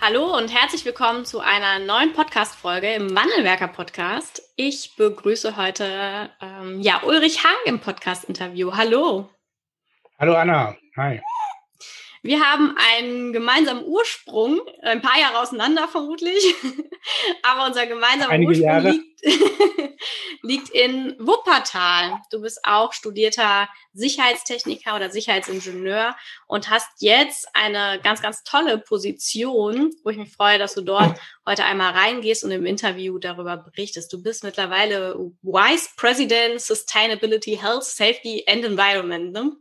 Hallo und herzlich willkommen zu einer neuen Podcast-Folge im Wandelwerker-Podcast. Ich begrüße heute ähm, ja, Ulrich Hang im Podcast-Interview. Hallo. Hallo Anna. Hi. Wir haben einen gemeinsamen Ursprung, ein paar Jahre auseinander vermutlich, aber unser gemeinsamer Einige Ursprung liegt, liegt in Wuppertal. Du bist auch studierter Sicherheitstechniker oder Sicherheitsingenieur und hast jetzt eine ganz, ganz tolle Position, wo ich mich freue, dass du dort heute einmal reingehst und im Interview darüber berichtest. Du bist mittlerweile Vice President Sustainability, Health, Safety and Environment. Ne?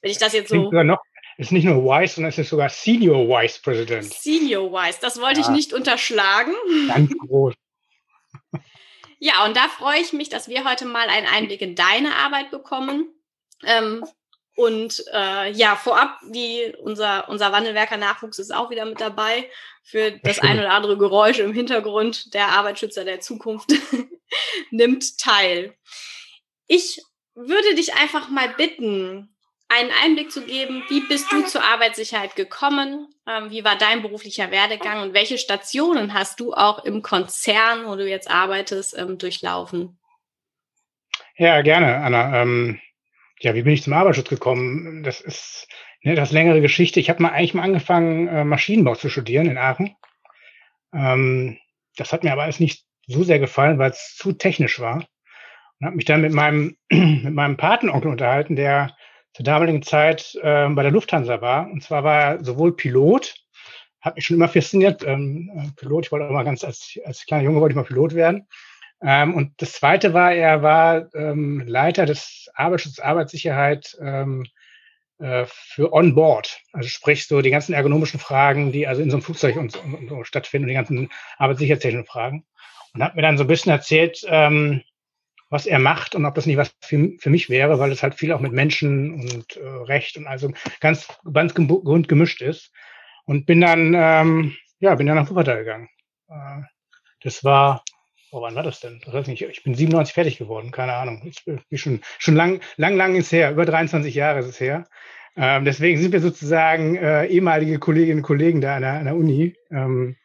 Wenn ich das jetzt Klingt so sogar noch, ist nicht nur Vice, sondern es ist sogar Senior Vice President. Senior Wise, das wollte ich Ja. nicht unterschlagen. Ganz groß. Ja, und da freue ich mich, dass wir heute mal einen Einblick in deine Arbeit bekommen. Ähm, und äh, ja, vorab, die, unser, unser Wandelwerker-Nachwuchs ist auch wieder mit dabei für das stimmt. ein oder andere Geräusch im Hintergrund. Der Arbeitsschützer der Zukunft nimmt teil. Ich würde dich einfach mal bitten, einen Einblick zu geben, wie bist du zur Arbeitssicherheit gekommen? Ähm, wie war dein beruflicher Werdegang und welche Stationen hast du auch im Konzern, wo du jetzt arbeitest, ähm, durchlaufen? Ja, gerne, Anna. Ähm, ja, wie bin ich zum Arbeitsschutz gekommen? Das ist ne, eine längere Geschichte. Ich habe mal eigentlich mal angefangen, äh, Maschinenbau zu studieren in Aachen. Ähm, das hat mir aber alles nicht so sehr gefallen, weil es zu technisch war. Und habe mich dann mit meinem mit meinem Patenonkel unterhalten, der zur damaligen Zeit äh, bei der Lufthansa war. Und zwar war er sowohl Pilot, hat mich schon immer fasziniert. Ähm, äh, Pilot, ich wollte auch mal ganz als, als kleiner Junge wollte ich mal Pilot werden. Ähm, und das zweite war, er war ähm, Leiter des Arbeitsschutzes Arbeitssicherheit ähm, äh, für On-Board. Also sprich so die ganzen ergonomischen Fragen, die also in so einem Flugzeug und so, und so stattfinden, die ganzen arbeitssicherheitstechnischen Fragen. Und hat mir dann so ein bisschen erzählt, ähm, was er macht und ob das nicht was für, für mich wäre, weil es halt viel auch mit Menschen und äh, Recht und also ganz, ganz bunt gemischt ist. Und bin dann, ähm, ja, bin dann nach Wuppertal gegangen. Äh, das war, oh, wann war das denn? Das weiß ich nicht. Ich bin 97 fertig geworden, keine Ahnung. Ich bin schon, schon lang, lang, lang ist her. Über 23 Jahre ist es her. Ähm, deswegen sind wir sozusagen äh, ehemalige Kolleginnen und Kollegen da an der, an der Uni. Ähm,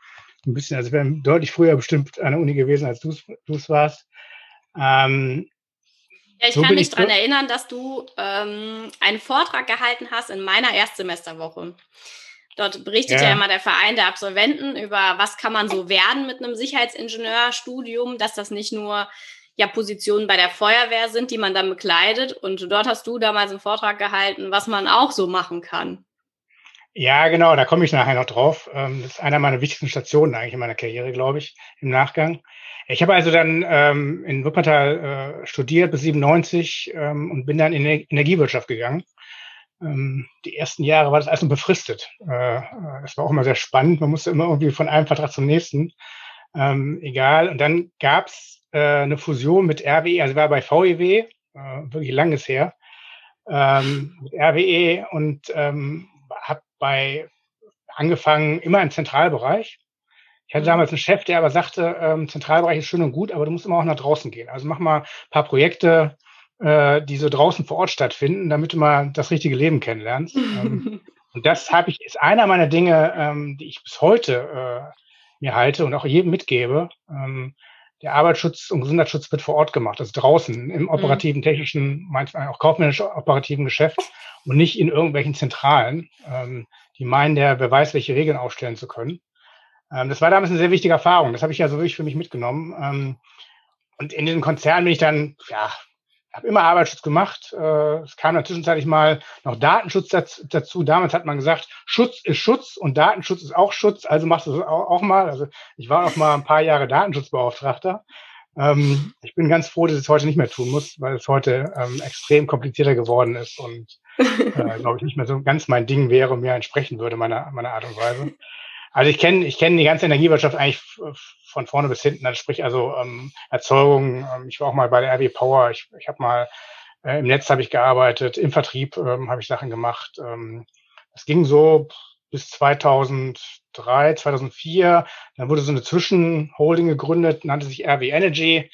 ein bisschen, also wir wären deutlich früher bestimmt an der Uni gewesen, als du es warst. Ähm, Ja, ich So kann mich ich daran erinnern, dass du ähm, einen Vortrag gehalten hast in meiner Erstsemesterwoche. Dort berichtet ja. Ja. immer der Verein der Absolventen über, was kann man so werden mit einem Sicherheitsingenieurstudium, dass das nicht nur ja Positionen bei der Feuerwehr sind, die man dann bekleidet. Und dort hast du damals einen Vortrag gehalten, was man auch so machen kann. Ja, genau, da komme ich nachher noch drauf. Ähm, Das ist einer meiner wichtigsten Stationen eigentlich in meiner Karriere, glaube ich, im Nachgang. Ich habe also dann ähm, in Wuppertal äh, studiert bis 97 ähm, und bin dann in die Energiewirtschaft gegangen. Ähm, die ersten Jahre war das alles nur befristet. Äh, äh, das war auch immer sehr spannend. Man musste immer irgendwie von einem Vertrag zum nächsten. Ähm, egal. Und dann gab's äh, eine Fusion mit RWE, also war bei VEW, äh, wirklich langes her, ähm, mit RWE und ähm, habe bei angefangen immer im Zentralbereich. Ich hatte damals einen Chef, der aber sagte, ähm, Zentralbereich ist schön und gut, aber du musst immer auch nach draußen gehen. Also mach mal ein paar Projekte, äh, die so draußen vor Ort stattfinden, damit du mal das richtige Leben kennenlernst. ähm, und das habe ich, ist einer meiner Dinge, ähm, die ich bis heute äh, mir halte und auch jedem mitgebe. Ähm, der Arbeitsschutz und Gesundheitsschutz wird vor Ort gemacht, also draußen im operativen, technischen, manchmal auch kaufmännisch operativen Geschäft und nicht in irgendwelchen Zentralen, ähm, die meinen, der wer weiß, welche Regeln aufstellen zu können. Ähm, das war damals eine sehr wichtige Erfahrung. Das habe ich ja so wirklich für mich mitgenommen. Ähm, und in den Konzernen bin ich dann, ja, habe immer Arbeitsschutz gemacht. Äh, es kam dann zwischenzeitlich mal noch Datenschutz daz- dazu. Damals hat man gesagt, Schutz ist Schutz und Datenschutz ist auch Schutz. Also machst du es auch, mal. Also ich war auch mal ein paar Jahre Datenschutzbeauftragter. Ähm, ich bin ganz froh, dass ich es heute nicht mehr tun muss, weil es heute extrem komplizierter geworden ist und äh, glaube ich nicht mehr so ganz mein Ding wäre und mir entsprechen würde meiner meiner Art und Weise. Also ich kenne ich kenne die ganze Energiewirtschaft eigentlich von vorne bis hinten. Also sprich also ähm, Erzeugung. Ähm, ich war auch mal bei der RW Power. Ich, ich habe mal äh, im Netz habe ich gearbeitet, im Vertrieb ähm, habe ich Sachen gemacht. Ähm, das ging so bis 2003, 2004. Dann wurde so eine Zwischenholding gegründet, nannte sich RW Energy.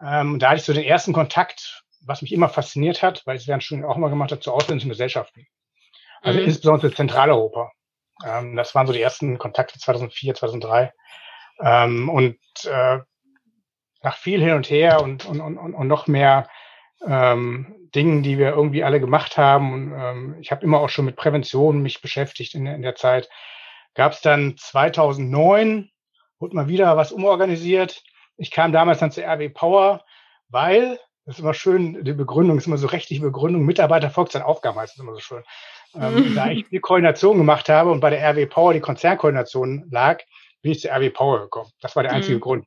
Ähm, da hatte ich so den ersten Kontakt, was mich immer fasziniert hat, weil ich es während Studium auch immer gemacht habe, zu ausländischen Gesellschaften. Also mhm. insbesondere Zentraleuropa. Ähm, das waren so die ersten Kontakte 2004, 2003. Ähm, und äh, nach viel hin und her und, und, und, und noch mehr ähm, Dingen, die wir irgendwie alle gemacht haben. Und, ähm, ich habe immer auch schon mit Prävention mich beschäftigt in, in der Zeit. Gab es dann 2009, wurde mal wieder was umorganisiert. Ich kam damals dann zur RW Power, weil, das ist immer schön, die Begründung ist immer so rechtliche Begründung, Mitarbeiter folgt seinen Aufgaben, heißt es immer so schön. Ähm, da ich die Koordination gemacht habe und bei der RW Power die Konzernkoordination lag, bin ich zur RW Power gekommen. Das war der einzige mhm. Grund.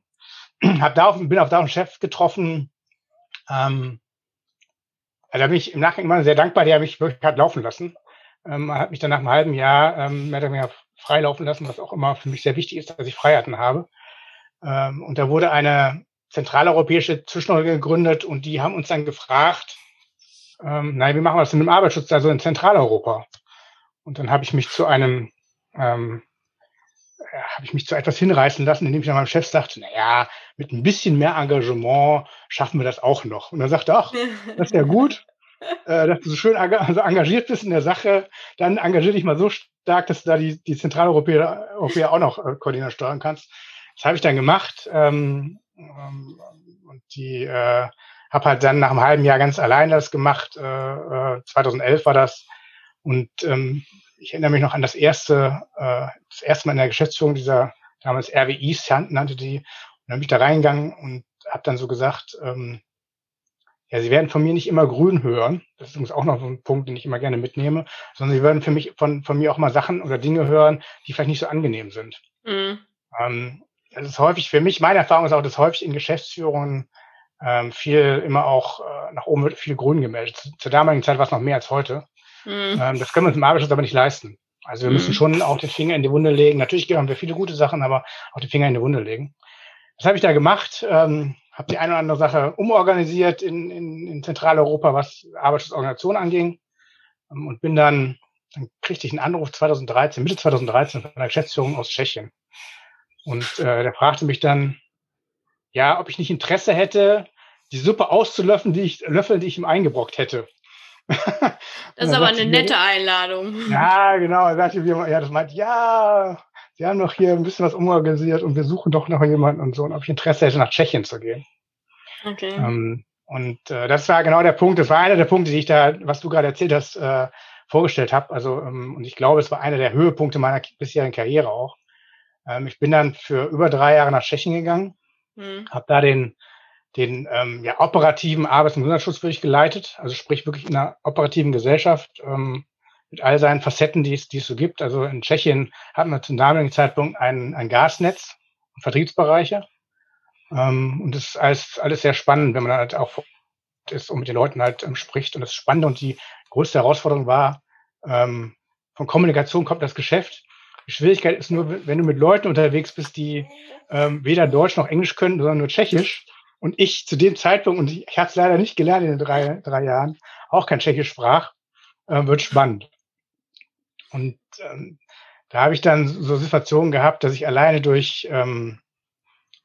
Hab da auf, bin auf da einen Chef getroffen, ähm, also da bin ich im Nachhinein immer sehr dankbar, der mich wirklich hat laufen lassen. Ähm, hat mich dann nach einem halben Jahr ähm, mehr oder weniger freilaufen lassen, was auch immer für mich sehr wichtig ist, dass ich Freiheiten habe. Ähm, und da wurde eine zentraleuropäische Zwischenordnung gegründet und die haben uns dann gefragt, ähm, nein, wie machen wir das denn im Arbeitsschutz, also in Zentraleuropa? Und dann habe ich mich zu einem, ähm, habe ich mich zu etwas hinreißen lassen, indem ich dann meinem Chef sagte, naja, mit ein bisschen mehr Engagement schaffen wir das auch noch. Und er sagte, ach, das ist ja gut, äh, dass du so schön also engagiert bist in der Sache, dann engagier dich mal so stark, dass du da die, die Zentraleuropäer Europäer auch noch äh, koordinieren steuern kannst. Das habe ich dann gemacht ähm, ähm, und die äh, habe halt dann nach einem halben Jahr ganz allein das gemacht. Äh, 2011 äh, war das und ähm, ich erinnere mich noch an das erste, äh, das erste Mal in der Geschäftsführung dieser damals RWI nannte die und dann bin ich da reingegangen und habe dann so gesagt, ähm, ja, Sie werden von mir nicht immer grün hören. Das ist übrigens auch noch so ein Punkt, den ich immer gerne mitnehme, sondern Sie werden für mich von, von mir auch mal Sachen oder Dinge hören, die vielleicht nicht so angenehm sind. Mhm. Ähm, das ist häufig für mich, meine Erfahrung ist auch, dass häufig in Geschäftsführungen ähm, viel immer auch äh, nach oben wird viel grün gemeldet. Zu, zur damaligen Zeit war es noch mehr als heute. Mhm. Ähm, das können wir uns im Arbeitsschutz aber nicht leisten. Also wir mhm. müssen schon auch den Finger in die Wunde legen. Natürlich haben wir viele gute Sachen, aber auch den Finger in die Wunde legen. Das habe ich da gemacht. Ähm, habe die eine oder andere Sache umorganisiert in, in, in Zentraleuropa, was Arbeitsschutzorganisation anging. Ähm, und bin dann, dann kriegte ich einen Anruf 2013, Mitte 2013 von einer Geschäftsführung aus Tschechien. Und äh, der fragte mich dann, ja, ob ich nicht Interesse hätte, die Suppe auszulöffeln, die ich, löffeln, die ich ihm eingebrockt hätte. das ist aber eine nette Einladung. Ja, genau. Er sagte, ja, das meint, ja, Sie haben doch hier ein bisschen was umorganisiert und wir suchen doch noch jemanden und so, und ob ich Interesse hätte, nach Tschechien zu gehen. Okay. Ähm, und äh, das war genau der Punkt, das war einer der Punkte, die ich da, was du gerade erzählt hast, äh, vorgestellt habe. Also, ähm, und ich glaube, es war einer der Höhepunkte meiner bisherigen Karriere auch. Ähm, ich bin dann für über drei Jahre nach Tschechien gegangen, mhm. habe da den den ähm, ja, operativen Arbeits- und Gesundheitsschutz wirklich geleitet, also sprich wirklich in einer operativen Gesellschaft ähm, mit all seinen Facetten, die es, die es so gibt. Also in Tschechien hatten wir zum damaligen Zeitpunkt ein, ein Gasnetz und Vertriebsbereiche. Ähm, und das ist alles, alles sehr spannend, wenn man halt auch ist und mit den Leuten halt ähm, spricht. Und das Spannende und die größte Herausforderung war, ähm, von Kommunikation kommt das Geschäft. Die Schwierigkeit ist nur, wenn du mit Leuten unterwegs bist, die ähm, weder Deutsch noch Englisch können, sondern nur Tschechisch. Und ich zu dem Zeitpunkt, und ich, ich habe es leider nicht gelernt in den drei, drei Jahren, auch kein Tschechisch sprach, äh, wird spannend. Und ähm, da habe ich dann so Situationen gehabt, dass ich alleine durch ähm,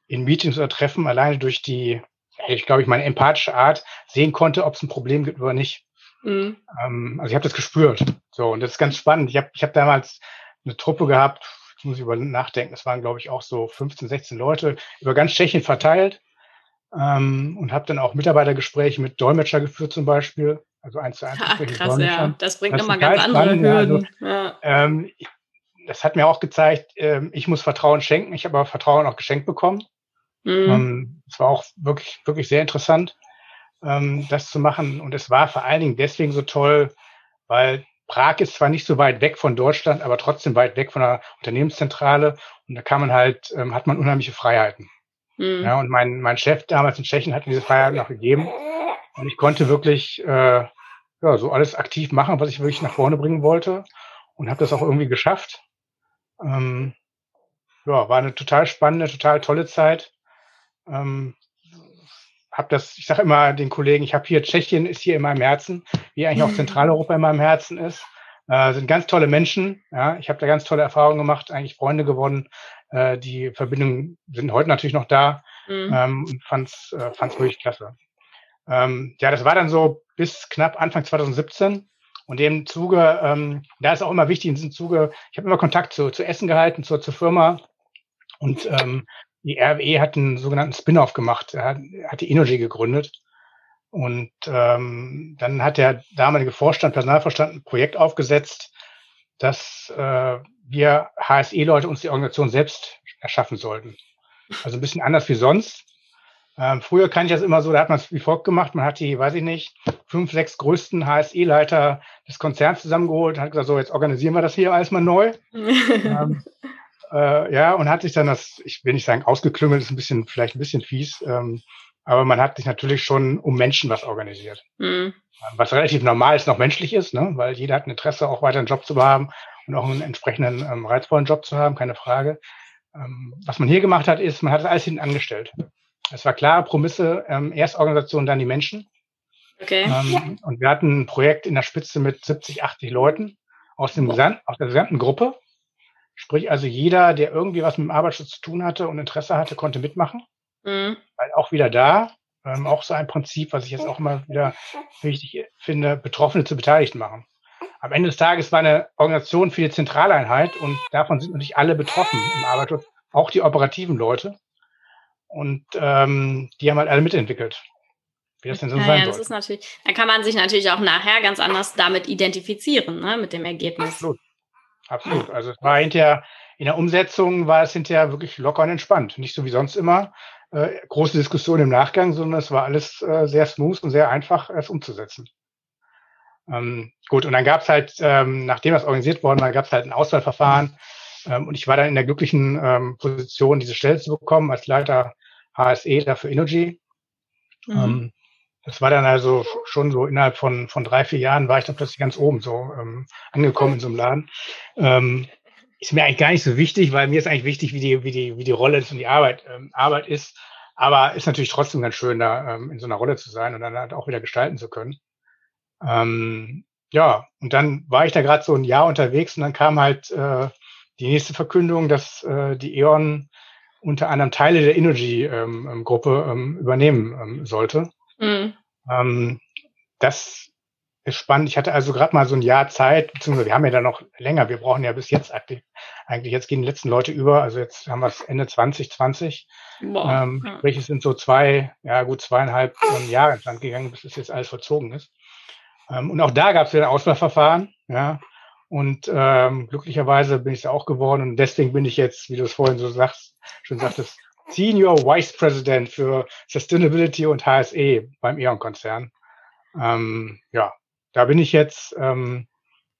in Meetings oder Treffen, alleine durch die, ich glaube ich, meine empathische Art sehen konnte, ob es ein Problem gibt oder nicht. Mhm. Ähm, also ich habe das gespürt. So, und das ist ganz spannend. Ich habe ich hab damals eine Truppe gehabt, jetzt muss ich über nachdenken, das waren, glaube ich, auch so 15, 16 Leute, über ganz Tschechien verteilt. Ähm, und habe dann auch Mitarbeitergespräche mit Dolmetscher geführt zum Beispiel also eins zu eins. Ach, krass, ja. Das bringt nochmal ganz andere Hürden. Also, ja. ähm, das hat mir auch gezeigt, ähm, ich muss Vertrauen schenken. Ich habe aber Vertrauen auch geschenkt bekommen. Mhm. Ähm, es war auch wirklich, wirklich sehr interessant, ähm, das zu machen. Und es war vor allen Dingen deswegen so toll, weil Prag ist zwar nicht so weit weg von Deutschland, aber trotzdem weit weg von der Unternehmenszentrale. Und da kann man halt, ähm, hat man unheimliche Freiheiten. Mhm. Ja, und mein, mein Chef damals in Tschechien hat mir diese Freiheiten auch gegeben. Und ich konnte wirklich äh, ja, so alles aktiv machen, was ich wirklich nach vorne bringen wollte und habe das auch irgendwie geschafft. Ähm, ja, war eine total spannende, total tolle Zeit. Ähm, hab das, ich sage immer den Kollegen, ich habe hier Tschechien ist hier in meinem Herzen, wie eigentlich auch Zentraleuropa in meinem Herzen ist. Äh, sind ganz tolle Menschen. Ja, ich habe da ganz tolle Erfahrungen gemacht, eigentlich Freunde gewonnen. Äh, die Verbindungen sind heute natürlich noch da. Mhm. Ähm, fand's, äh, fand's wirklich klasse. Ähm, ja, das war dann so bis knapp Anfang 2017. Und im Zuge, ähm, da ist auch immer wichtig in diesem Zuge, ich habe immer Kontakt zu, zu Essen gehalten, zur, zur Firma. Und ähm, die RWE hat einen sogenannten Spin-off gemacht, er hat, hat die Energy gegründet. Und ähm, dann hat der damalige Vorstand, Personalvorstand, ein Projekt aufgesetzt, dass äh, wir HSE-Leute uns die Organisation selbst erschaffen sollten. Also ein bisschen anders wie sonst. Ähm, früher kann ich das immer so, da hat man es wie folgt gemacht. Man hat die, weiß ich nicht, fünf, sechs größten HSE-Leiter des Konzerns zusammengeholt, hat gesagt, so, jetzt organisieren wir das hier alles mal neu. ähm, äh, ja, und hat sich dann das, ich will nicht sagen ausgeklüngelt, ist ein bisschen, vielleicht ein bisschen fies, ähm, aber man hat sich natürlich schon um Menschen was organisiert. Mhm. Was relativ normal ist, noch menschlich ist, ne? weil jeder hat ein Interesse, auch weiter einen Job zu haben und auch einen entsprechenden ähm, reizvollen Job zu haben, keine Frage. Ähm, was man hier gemacht hat, ist, man hat das alles hinten angestellt. Es war klar, Promisse, ähm, erst Organisation, dann die Menschen. Okay. Ähm, und wir hatten ein Projekt in der Spitze mit 70, 80 Leuten aus, dem Gesamt, aus der gesamten Gruppe. Sprich also jeder, der irgendwie was mit dem Arbeitsschutz zu tun hatte und Interesse hatte, konnte mitmachen. Mhm. Weil auch wieder da, ähm, auch so ein Prinzip, was ich jetzt auch immer wieder wichtig finde, Betroffene zu Beteiligten machen. Am Ende des Tages war eine Organisation für die Zentraleinheit und davon sind natürlich alle betroffen im Arbeitsschutz, auch die operativen Leute. Und ähm, die haben halt alle mitentwickelt. Wie das denn so ja, sein ja, das ist natürlich, da kann man sich natürlich auch nachher ganz anders damit identifizieren, ne, mit dem Ergebnis. Absolut. Absolut. Also es war hinterher, in der Umsetzung war es hinterher wirklich locker und entspannt. Nicht so wie sonst immer äh, große Diskussion im Nachgang, sondern es war alles äh, sehr smooth und sehr einfach, es umzusetzen. Ähm, gut, und dann gab es halt, ähm, nachdem das organisiert worden war, gab es halt ein Auswahlverfahren. Ähm, und ich war dann in der glücklichen ähm, Position, diese Stelle zu bekommen als Leiter HSE dafür Energy. Mhm. Ähm, das war dann also schon so innerhalb von, von drei, vier Jahren war ich dann plötzlich ganz oben so ähm, angekommen in so einem Laden. Ähm, ist mir eigentlich gar nicht so wichtig, weil mir ist eigentlich wichtig, wie die, wie die, wie die Rolle ist und die Arbeit, ähm, Arbeit ist. Aber ist natürlich trotzdem ganz schön, da ähm, in so einer Rolle zu sein und dann halt auch wieder gestalten zu können. Ähm, ja, und dann war ich da gerade so ein Jahr unterwegs und dann kam halt äh, die nächste Verkündung, dass äh, die E.ON unter anderem Teile der Energy-Gruppe ähm, ähm, übernehmen ähm, sollte. Mhm. Ähm, das ist spannend. Ich hatte also gerade mal so ein Jahr Zeit, beziehungsweise wir haben ja dann noch länger. Wir brauchen ja bis jetzt aktiv, eigentlich, jetzt gehen die letzten Leute über. Also jetzt haben wir es Ende 2020. Boah. Ähm, sprich, es sind so zwei, ja gut, zweieinhalb ähm, Jahre ins Land gegangen, bis es jetzt alles verzogen ist. Ähm, und auch da gab es ja ein Auswahlverfahren, ja. Und ähm, glücklicherweise bin ich es auch geworden und deswegen bin ich jetzt, wie du es vorhin so sagst, schon sagtest, Senior Vice President für Sustainability und HSE beim E.ON-Konzern. Ähm, ja, da bin ich jetzt ähm,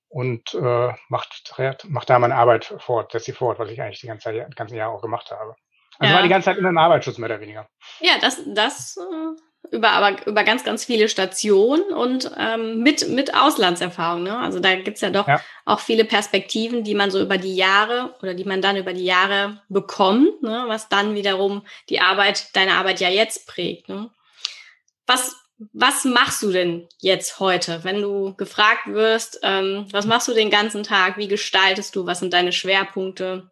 und äh, macht, macht da meine Arbeit fort, setze sie fort, was ich eigentlich die ganze Zeit, ganzen Jahr auch gemacht habe. Also ja. war die ganze Zeit in einem Arbeitsschutz mehr oder weniger. Ja, das, das äh, über aber über ganz, ganz viele Stationen und ähm, mit, mit Auslandserfahrung. Ne? Also da gibt's ja doch ja. auch viele Perspektiven, die man so über die Jahre oder die man dann über die Jahre bekommt, ne? was dann wiederum die Arbeit, deine Arbeit ja jetzt prägt. Ne? Was, was machst du denn jetzt heute, wenn du gefragt wirst, ähm, was machst du den ganzen Tag, wie gestaltest du, was sind deine Schwerpunkte?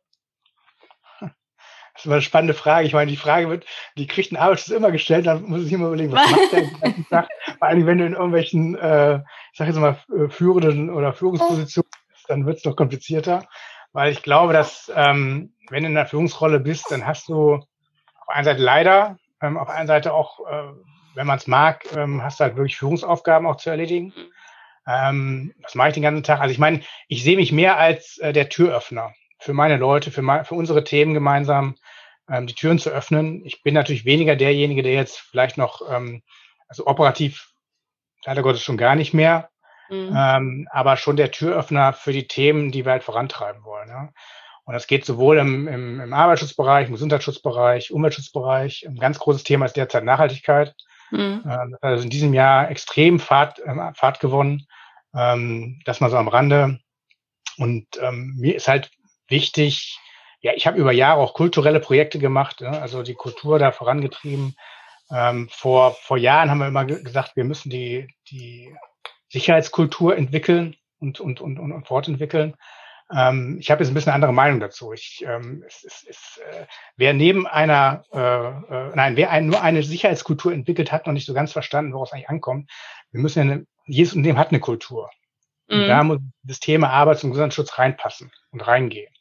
Das war eine spannende Frage. Ich meine, die Frage wird, die kriegt ein Arbeitsschutz immer gestellt, dann muss ich immer überlegen, was macht der den ganzen Tag? Vor allem, wenn du in irgendwelchen, äh, ich sage jetzt mal, äh, führenden oder Führungspositionen bist, dann wird es doch komplizierter. Weil ich glaube, dass ähm, wenn du in einer Führungsrolle bist, dann hast du auf einer Seite leider, ähm, auf einer Seite auch, äh, wenn man es mag, ähm, hast du halt wirklich Führungsaufgaben auch zu erledigen. Ähm, das mache ich den ganzen Tag. Also ich meine, ich sehe mich mehr als äh, der Türöffner für meine Leute, für, mein, für unsere Themen gemeinsam ähm, die Türen zu öffnen. Ich bin natürlich weniger derjenige, der jetzt vielleicht noch, ähm, also operativ, leider Gottes schon gar nicht mehr, mhm. ähm, aber schon der Türöffner für die Themen, die wir halt vorantreiben wollen. Ja. Und das geht sowohl im, im, im Arbeitsschutzbereich, im Gesundheitsschutzbereich, Umweltschutzbereich. Ein ganz großes Thema ist derzeit Nachhaltigkeit. Mhm. Ähm, also in diesem Jahr extrem Fahrt, ähm, Fahrt gewonnen. Ähm, das mal so am Rande. Und ähm, mir ist halt wichtig, ja, ich habe über Jahre auch kulturelle Projekte gemacht, ne? also die Kultur da vorangetrieben. Ähm, vor, vor Jahren haben wir immer gesagt, wir müssen die, die Sicherheitskultur entwickeln und, und, und, und, und fortentwickeln. Ähm, ich habe jetzt ein bisschen eine andere Meinung dazu. Ich, ähm, es, es, es, äh, wer neben einer, äh, äh, nein, wer ein, nur eine Sicherheitskultur entwickelt hat, noch nicht so ganz verstanden, woraus es eigentlich ankommt. Wir müssen ja eine, jedes Unternehmen hat eine Kultur. Und mhm. da muss das Thema Arbeits- und Gesundheitsschutz reinpassen und reingehen.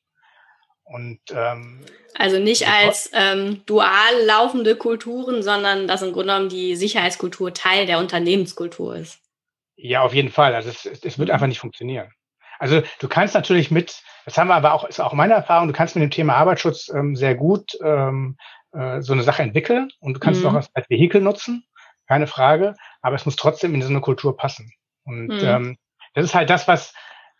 Und, ähm, also nicht als ähm, dual laufende Kulturen, sondern dass im Grunde genommen die Sicherheitskultur Teil der Unternehmenskultur ist. Ja, auf jeden Fall. Also es, es wird mhm. einfach nicht funktionieren. Also du kannst natürlich mit, das haben wir aber auch, ist auch meine Erfahrung, du kannst mit dem Thema Arbeitsschutz ähm, sehr gut ähm, äh, so eine Sache entwickeln und du kannst mhm. es auch als, als Vehikel nutzen, keine Frage, aber es muss trotzdem in so eine Kultur passen. Und mhm. ähm, das ist halt das, was,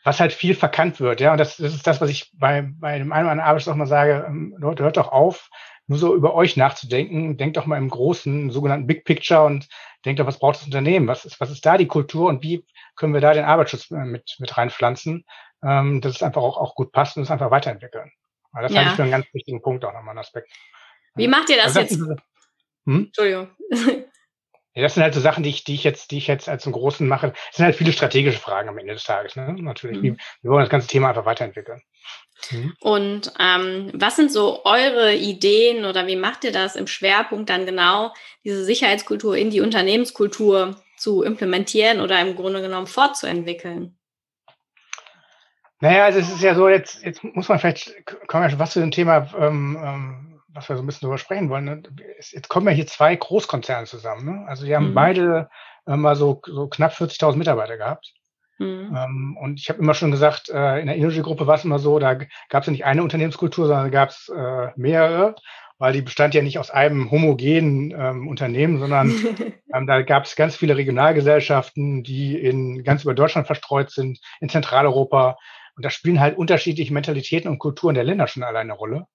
was halt viel verkannt wird, ja. Und das, das ist das, was ich bei, bei dem einen oder anderen Arbeitsschutz auch mal sage, ähm, Leute, hört doch auf, nur so über euch nachzudenken. Denkt doch mal im großen, sogenannten Big Picture und denkt doch, was braucht das Unternehmen? Was ist, was ist da die Kultur und wie können wir da den Arbeitsschutz äh, mit, mit reinpflanzen, ähm, dass es einfach auch, auch gut passt und es einfach weiterentwickeln. Aber das ja. halte ich für einen ganz wichtigen Punkt auch nochmal einen Aspekt. Wie macht ihr das, also das jetzt? Ist, hm? Entschuldigung. Ja, das sind halt so Sachen, die ich, die ich jetzt, die ich jetzt als einen großen mache. Das sind halt viele strategische Fragen am Ende des Tages, ne? Natürlich. Mhm. Wir wollen das ganze Thema einfach weiterentwickeln. Mhm. Und ähm, was sind so eure Ideen oder wie macht ihr das im Schwerpunkt dann genau, diese Sicherheitskultur in die Unternehmenskultur zu implementieren oder im Grunde genommen fortzuentwickeln? Naja, also es ist ja so, jetzt, jetzt muss man vielleicht, kommen wir schon was zu dem Thema, ähm, ähm, was wir so ein bisschen drüber sprechen wollen. Ne? Jetzt kommen ja hier zwei Großkonzerne zusammen. Ne? Also die haben mhm. beide äh, mal so, so knapp 40.000 Mitarbeiter gehabt. Mhm. Ähm, und ich habe immer schon gesagt, äh, in der Energy-Gruppe war es immer so, da gab es ja nicht eine Unternehmenskultur, sondern gab es äh, mehrere, weil die bestand ja nicht aus einem homogenen ähm, Unternehmen, sondern ähm, da gab es ganz viele Regionalgesellschaften, die in ganz über Deutschland verstreut sind, in Zentraleuropa. Und da spielen halt unterschiedliche Mentalitäten und Kulturen der Länder schon alleine eine Rolle.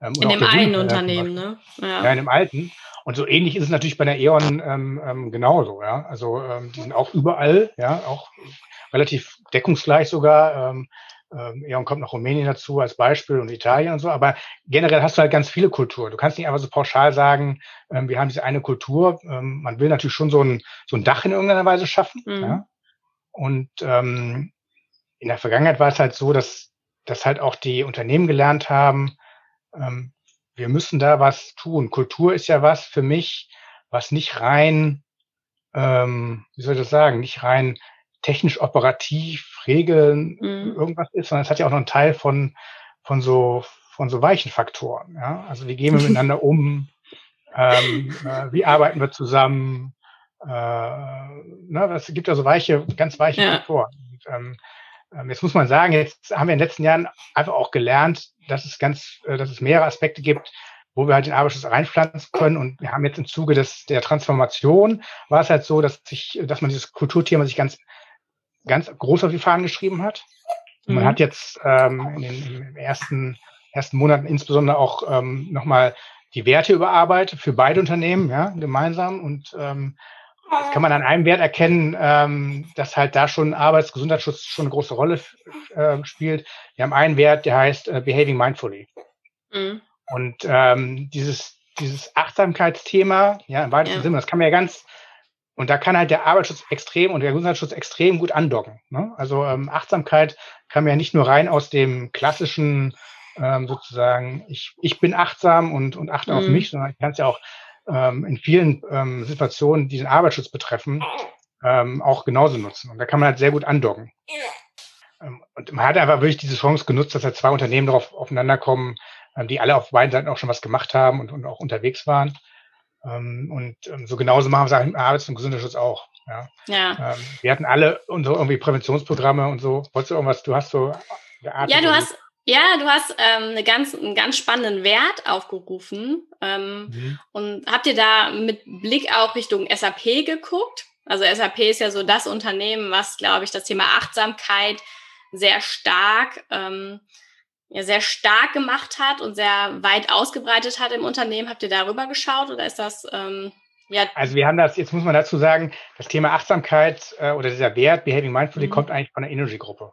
Ähm, in dem einen Unternehmen, ne? Ja. ja, in dem alten. Und so ähnlich ist es natürlich bei der E.ON ähm, ähm, genauso, ja. Also ähm, die sind auch überall, ja, auch relativ deckungsgleich sogar. Ähm, ähm, E.ON kommt noch Rumänien dazu als Beispiel und Italien und so. Aber generell hast du halt ganz viele Kulturen. Du kannst nicht einfach so pauschal sagen, ähm, wir haben diese eine Kultur. Ähm, man will natürlich schon so ein, so ein Dach in irgendeiner Weise schaffen. Mhm. Ja? Und ähm, in der Vergangenheit war es halt so, dass, dass halt auch die Unternehmen gelernt haben, ähm, wir müssen da was tun. Kultur ist ja was für mich, was nicht rein, ähm, wie soll ich das sagen, nicht rein technisch operativ Regeln mhm. irgendwas ist, sondern es hat ja auch noch einen Teil von von so von so weichen Faktoren. Ja? Also wie gehen wir miteinander um? Ähm, äh, wie arbeiten wir zusammen? Äh, ne, es gibt ja so weiche, ganz weiche ja. Faktoren. Und, ähm, jetzt muss man sagen, jetzt haben wir in den letzten Jahren einfach auch gelernt, dass es ganz, äh, dass es mehrere Aspekte gibt, wo wir halt den Arbeitsschutz reinpflanzen können. Und wir haben jetzt im Zuge des, der Transformation war es halt so, dass sich, dass man dieses Kulturthema sich ganz, ganz groß auf die Fahnen geschrieben hat. Und man mhm. hat jetzt ähm, in den ersten, ersten Monaten insbesondere auch ähm, nochmal die Werte überarbeitet für beide Unternehmen, ja, gemeinsam und ähm, das kann man an einem Wert erkennen, ähm, dass halt da schon Arbeits- Gesundheitsschutz schon eine große Rolle äh, spielt. Wir haben einen Wert, der heißt äh, Behaving Mindfully. Mhm. Und ähm, dieses, dieses Achtsamkeitsthema, ja, im weitesten ja. Sinne, das kann man ja ganz, und da kann halt der Arbeitsschutz extrem und der Gesundheitsschutz extrem gut andocken. Ne? Also ähm, Achtsamkeit kann man ja nicht nur rein aus dem klassischen ähm, sozusagen, ich, ich bin achtsam und, und achte mhm. auf mich, sondern ich kann es ja auch ähm, in vielen ähm, Situationen, die den Arbeitsschutz betreffen, ähm, auch genauso nutzen. Und da kann man halt sehr gut andocken. Ähm, und man hat einfach wirklich diese Chance genutzt, dass halt zwei Unternehmen darauf aufeinander kommen, ähm, die alle auf beiden Seiten auch schon was gemacht haben und, und auch unterwegs waren. Ähm, und so genauso machen wir es im Arbeits- und Gesundheitsschutz auch. Ja. ja. Wir hatten alle unsere irgendwie Präventionsprogramme und so. Wolltest du irgendwas, du hast so Ja, du hast, ja, du hast ähm, eine ganz, einen ganz spannenden Wert aufgerufen. Ähm, mhm. Und habt ihr da mit Blick auch Richtung SAP geguckt? Also SAP ist ja so das Unternehmen, was, glaube ich, das Thema Achtsamkeit sehr stark, ähm, ja, sehr stark gemacht hat und sehr weit ausgebreitet hat im Unternehmen. Habt ihr darüber geschaut oder ist das ähm, ja. Also wir haben das, jetzt muss man dazu sagen, das Thema Achtsamkeit äh, oder dieser Wert, Behaving Mindfully, mhm. kommt eigentlich von der Energy-Gruppe.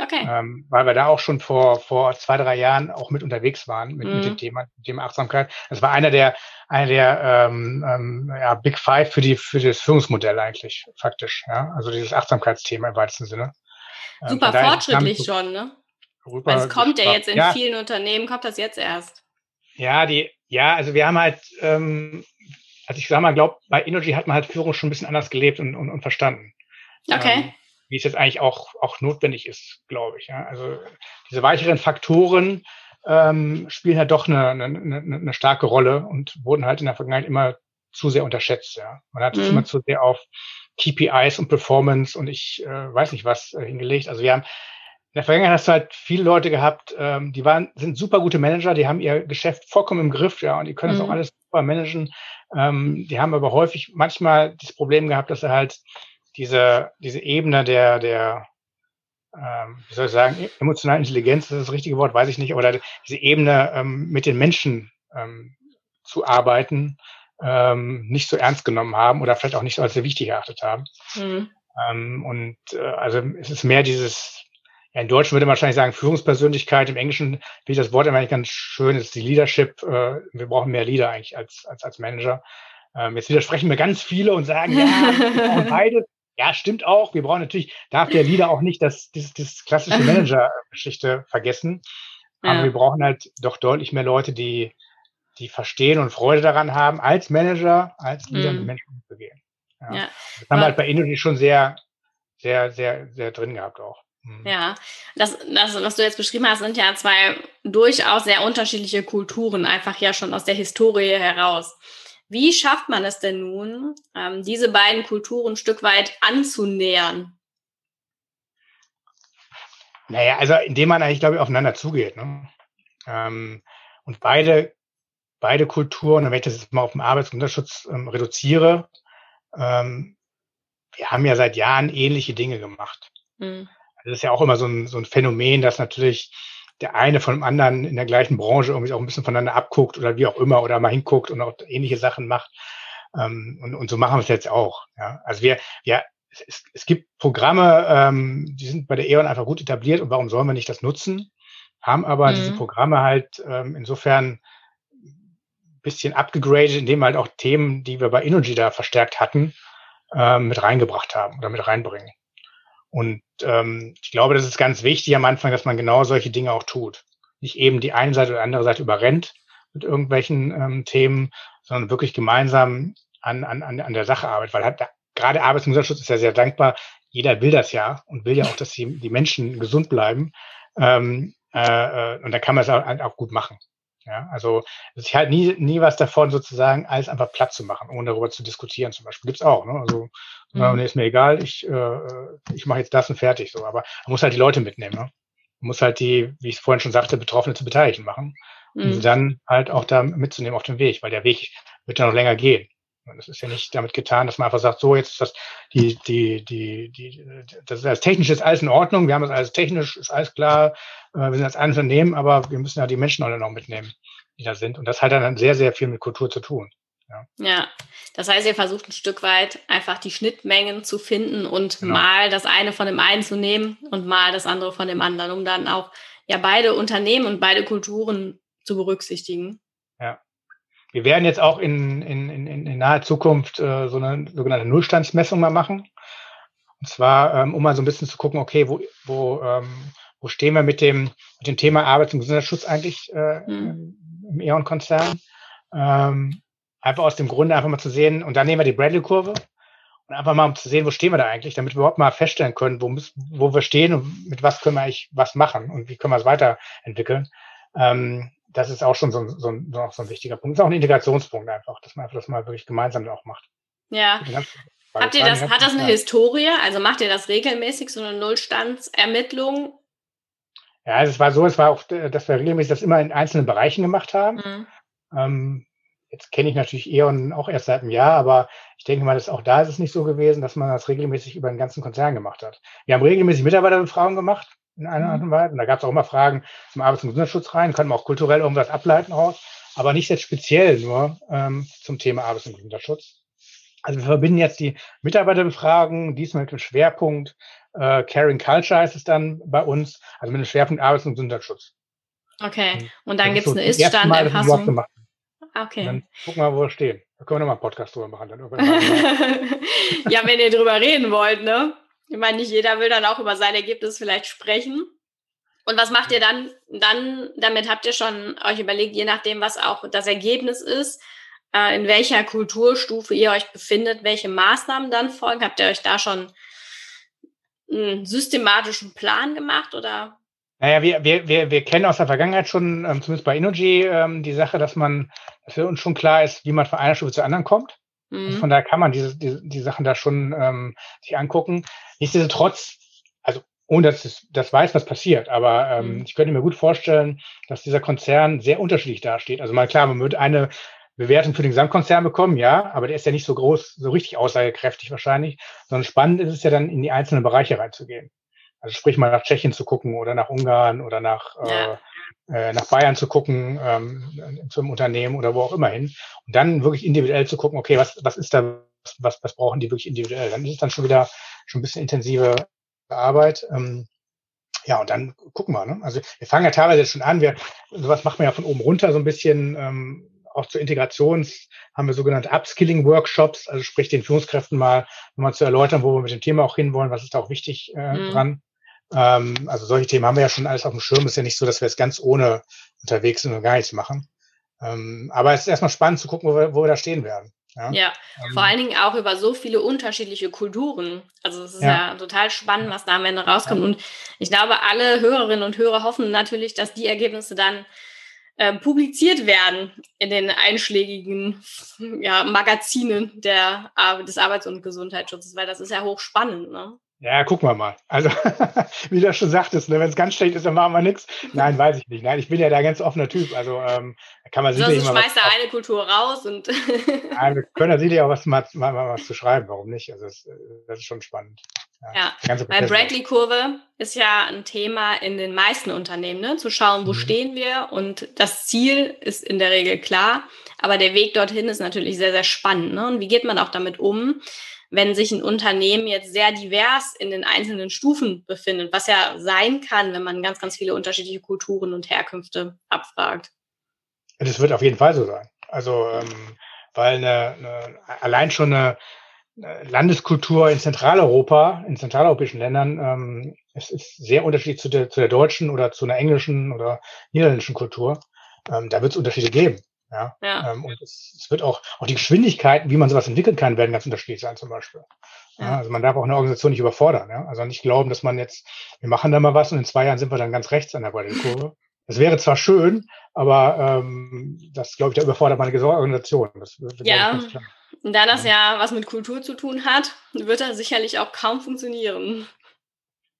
Okay. Ähm, weil wir da auch schon vor, vor zwei, drei Jahren auch mit unterwegs waren mit, mhm. mit dem Thema, mit dem Achtsamkeit. Das war einer der, einer der ähm, ähm, ja, Big Five für die für das Führungsmodell eigentlich faktisch. Ja? Also dieses Achtsamkeitsthema im weitesten Sinne. Ähm, Super ähm, fortschrittlich schon, ne? Weil es kommt ja jetzt in ja. vielen Unternehmen, kommt das jetzt erst. Ja, die, ja, also wir haben halt, ähm, also ich sag mal, glaube, bei Energy hat man halt Führung schon ein bisschen anders gelebt und, und, und verstanden. Okay. Ähm, wie es jetzt eigentlich auch, auch notwendig ist, glaube ich. Ja. Also diese weicheren Faktoren ähm, spielen halt doch eine, eine, eine, eine starke Rolle und wurden halt in der Vergangenheit immer zu sehr unterschätzt. Ja. Man hat mhm. immer zu sehr auf KPIs und Performance und ich äh, weiß nicht was äh, hingelegt. Also wir haben in der Vergangenheit hast du halt viele Leute gehabt, ähm, die waren, sind super gute Manager, die haben ihr Geschäft vollkommen im Griff, ja, und die können mhm. das auch alles super managen. Ähm, die haben aber häufig manchmal das Problem gehabt, dass sie halt diese, diese Ebene der, der, ähm, wie soll ich sagen, emotionale Intelligenz, das ist das richtige Wort, weiß ich nicht, aber diese Ebene ähm, mit den Menschen ähm, zu arbeiten, ähm, nicht so ernst genommen haben oder vielleicht auch nicht so als sehr wichtig erachtet haben. Mhm. Ähm, und äh, also es ist mehr dieses ja, in Deutschen würde man wahrscheinlich sagen Führungspersönlichkeit. Im Englischen finde ich das Wort immer nicht ganz schön. Ist die Leadership. Äh, wir brauchen mehr Leader eigentlich als, als, als Manager. Ähm, jetzt widersprechen mir ganz viele und sagen, ja, wir brauchen beides. Ja, stimmt auch. Wir brauchen natürlich, darf der Leader auch nicht das, das, das klassische Manager-Geschichte vergessen. Aber ja. wir brauchen halt doch deutlich mehr Leute, die, die verstehen und Freude daran haben, als Manager, als Leader mm. mit Menschen umzugehen. Ja. ja. Das haben wir halt bei Energy schon sehr, sehr, sehr, sehr drin gehabt auch. Mhm. Ja, das, das, was du jetzt beschrieben hast, sind ja zwei durchaus sehr unterschiedliche Kulturen, einfach ja schon aus der Historie heraus. Wie schafft man es denn nun, ähm, diese beiden Kulturen ein Stück weit anzunähern? Naja, also indem man eigentlich, glaube ich, aufeinander zugeht. Ne? Ähm, und beide, beide Kulturen, wenn ich das jetzt mal auf den Arbeitsunterschutz ähm, reduziere, wir haben ja seit Jahren ähnliche Dinge gemacht. Mhm. Das ist ja auch immer so ein, so ein Phänomen, dass natürlich der eine von dem anderen in der gleichen Branche irgendwie auch ein bisschen voneinander abguckt oder wie auch immer oder mal hinguckt und auch ähnliche Sachen macht. Ähm, und, und so machen wir es jetzt auch. Ja. Also wir, ja, es, es gibt Programme, ähm, die sind bei der E.ON einfach gut etabliert und warum sollen wir nicht das nutzen? Haben aber mhm. diese Programme halt ähm, insofern bisschen abgegradet, indem wir halt auch Themen, die wir bei Energy da verstärkt hatten, ähm, mit reingebracht haben oder mit reinbringen. Und ähm, ich glaube, das ist ganz wichtig am Anfang, dass man genau solche Dinge auch tut. Nicht eben die eine Seite oder andere Seite überrennt mit irgendwelchen ähm, Themen, sondern wirklich gemeinsam an, an, an der Sache arbeitet. Weil halt, gerade Arbeitsgesellschaftsschutz ist ja sehr dankbar. Jeder will das ja und will ja auch, dass die, die Menschen gesund bleiben. Ähm, äh, äh und da kann man es auch, auch gut machen. Ja, also es ist halt nie, nie was davon, sozusagen alles einfach platt zu machen, ohne darüber zu diskutieren. Zum Beispiel gibt's auch. Ne? Also mhm. ist mir egal, ich, äh, ich mache jetzt das und fertig. So, aber man muss halt die Leute mitnehmen. Ne? Man muss halt die, wie ich es vorhin schon sagte, Betroffene zu beteiligen machen, mhm. sie dann halt auch da mitzunehmen auf dem Weg, weil der Weg wird ja noch länger gehen. Das ist ja nicht damit getan, dass man einfach sagt, so jetzt ist das die die die die das ist alles technisch ist alles in Ordnung, wir haben das alles technisch ist alles klar, äh, wir sind als Unternehmen, aber wir müssen ja die Menschen alle noch mitnehmen, die da sind und das hat dann sehr sehr viel mit Kultur zu tun. Ja. ja, das heißt, ihr versucht ein Stück weit einfach die Schnittmengen zu finden und genau. mal das eine von dem einen zu nehmen und mal das andere von dem anderen, um dann auch ja beide Unternehmen und beide Kulturen zu berücksichtigen. Wir werden jetzt auch in, in, in, in naher Zukunft äh, so eine sogenannte Nullstandsmessung mal machen. Und zwar, ähm, um mal so ein bisschen zu gucken, okay, wo, wo, ähm, wo stehen wir mit dem, mit dem Thema Arbeits- und Gesundheitsschutz eigentlich äh, mhm. im E.ON-Konzern? Ähm, einfach aus dem Grunde einfach mal zu sehen, und dann nehmen wir die Bradley-Kurve und einfach mal um zu sehen, wo stehen wir da eigentlich, damit wir überhaupt mal feststellen können, wo, wo wir stehen und mit was können wir eigentlich was machen und wie können wir es weiterentwickeln. Ähm, das ist auch schon so, so, so, so ein wichtiger Punkt. Das ist auch ein Integrationspunkt einfach, dass man einfach das mal wirklich gemeinsam auch macht. Ja. Habt ihr das, hat das eine Historie? Also macht ihr das regelmäßig, so eine Nullstandsermittlung? Ja, also es war so, es war auch, dass wir regelmäßig das immer in einzelnen Bereichen gemacht haben. Mhm. Ähm, jetzt kenne ich natürlich E.ON auch erst seit einem Jahr, aber ich denke mal, dass auch da ist es nicht so gewesen, dass man das regelmäßig über den ganzen Konzern gemacht hat. Wir haben regelmäßig Mitarbeiterbefragungen gemacht in einer Art mhm. und Weise. Und da gab es auch immer Fragen zum Arbeits- und Gesundheitsschutz rein, können wir auch kulturell irgendwas ableiten raus, aber nicht jetzt speziell nur ähm, zum Thema Arbeits- und Gesundheitsschutz. Also wir verbinden jetzt die Mitarbeiterbefragung, diesmal mit dem Schwerpunkt Äh, Caring Culture heißt es dann bei uns, also mit einem Schwerpunkt Arbeits- und Gesundheitsschutz. Okay, und dann gibt es so eine Ist-Stand-Erfassung. Okay. dann gucken wir mal, wo wir stehen. Da können wir nochmal einen Podcast drüber machen. Dann ja, wenn ihr drüber reden wollt, ne? Ich meine, nicht jeder will dann auch über sein Ergebnis vielleicht sprechen. Und was macht ihr dann? Dann, damit habt ihr schon euch überlegt, je nachdem, was auch das Ergebnis ist, äh, in welcher Kulturstufe ihr euch befindet, welche Maßnahmen dann folgen. Habt ihr euch da schon einen systematischen Plan gemacht oder? Naja, wir, wir, wir, wir kennen aus der Vergangenheit schon, ähm, zumindest bei Innogy, ähm, die Sache, dass man, dass für uns schon klar ist, wie man von einer Stufe zur anderen kommt. Mhm. Also von daher kann man diese, die, die Sachen da schon ähm, sich angucken. Nichtsdestotrotz, also ohne dass ich das weiß, was passiert, aber ähm, mhm. ich könnte mir gut vorstellen, dass dieser Konzern sehr unterschiedlich dasteht. Also mal klar, man würde eine Bewertung für den Gesamtkonzern bekommen, ja, aber der ist ja nicht so groß, so richtig aussagekräftig wahrscheinlich, sondern spannend ist es ja dann in die einzelnen Bereiche reinzugehen. Also sprich mal nach Tschechien zu gucken oder nach Ungarn oder nach, ja. äh, äh nach Bayern zu gucken, ähm, zum Unternehmen oder wo auch immer hin. Und dann wirklich individuell zu gucken, okay, was, was ist da, was, was brauchen die wirklich individuell? Dann ist es dann schon wieder schon ein bisschen intensive Arbeit. Ähm, ja, und dann gucken wir. Ne? Also wir fangen ja teilweise schon an. Wir, sowas macht man ja von oben runter so ein bisschen. Ähm, auch zur Integrations haben wir sogenannte Upskilling-Workshops, also sprich den Führungskräften mal, mal zu erläutern, wo wir mit dem Thema auch hinwollen, was ist da auch wichtig äh, mhm. dran. Ähm, also solche Themen haben wir ja schon alles auf dem Schirm. Ist ja nicht so, dass wir jetzt ganz ohne unterwegs sind und gar nichts machen. Ähm, aber es ist erstmal spannend zu gucken, wo wir, wo wir da stehen werden. Ja, ja ähm, vor allen Dingen auch über so viele unterschiedliche Kulturen. Also es ist ja. ja, total spannend, was da am Ende rauskommt. Und ich glaube, alle Hörerinnen und Hörer hoffen natürlich, dass die Ergebnisse dann äh, publiziert werden in den einschlägigen ja, Magazinen der, des Arbeits- und Gesundheitsschutzes, weil das ist ja hochspannend. Ne? Ja, gucken wir mal. Also, wie du schon sagtest, ne, wenn es ganz schlecht ist, dann machen wir nichts. Nein, weiß ich nicht. Nein, ich bin ja da ganz offener Typ. Also ähm, kann man sicherlich also, mal. schmeißt da eine Kultur raus und. Nein, wir können da sicherlich auch was, mal, mal, mal was zu schreiben. Warum nicht? Also das, das ist schon spannend. Ja, ja. weil Bradley-Kurve ist ja ein Thema in den meisten Unternehmen, ne? zu schauen, wo mhm. stehen wir und das Ziel ist in der Regel klar, aber der Weg dorthin ist natürlich sehr, sehr spannend. Ne? Und wie geht man auch damit um? Wenn sich ein Unternehmen jetzt sehr divers in den einzelnen Stufen befindet, was ja sein kann, wenn man ganz, ganz viele unterschiedliche Kulturen und Herkünfte abfragt. Das wird auf jeden Fall so sein. Also, ähm, weil eine, eine, allein schon eine, Landeskultur in Zentraleuropa, in zentraleuropäischen Ländern, ähm, es ist sehr unterschiedlich zu der, zu der deutschen oder zu einer englischen oder niederländischen Kultur. Ähm, da wird es Unterschiede geben. Ja. ja. Ähm, und es, es, wird auch, auch die Geschwindigkeiten, wie man sowas entwickeln kann, werden ganz unterschiedlich sein, zum Beispiel. Ja. Ja, also man darf auch eine Organisation nicht überfordern. Ja? Also nicht glauben, dass man jetzt, wir machen da mal was und in zwei Jahren sind wir dann ganz rechts an der Kurve. Das wäre zwar schön, aber ähm, das, glaube ich, da überfordert man eine Organisation. Das, das ja, und da das ja was mit Kultur zu tun hat, wird das sicherlich auch kaum funktionieren.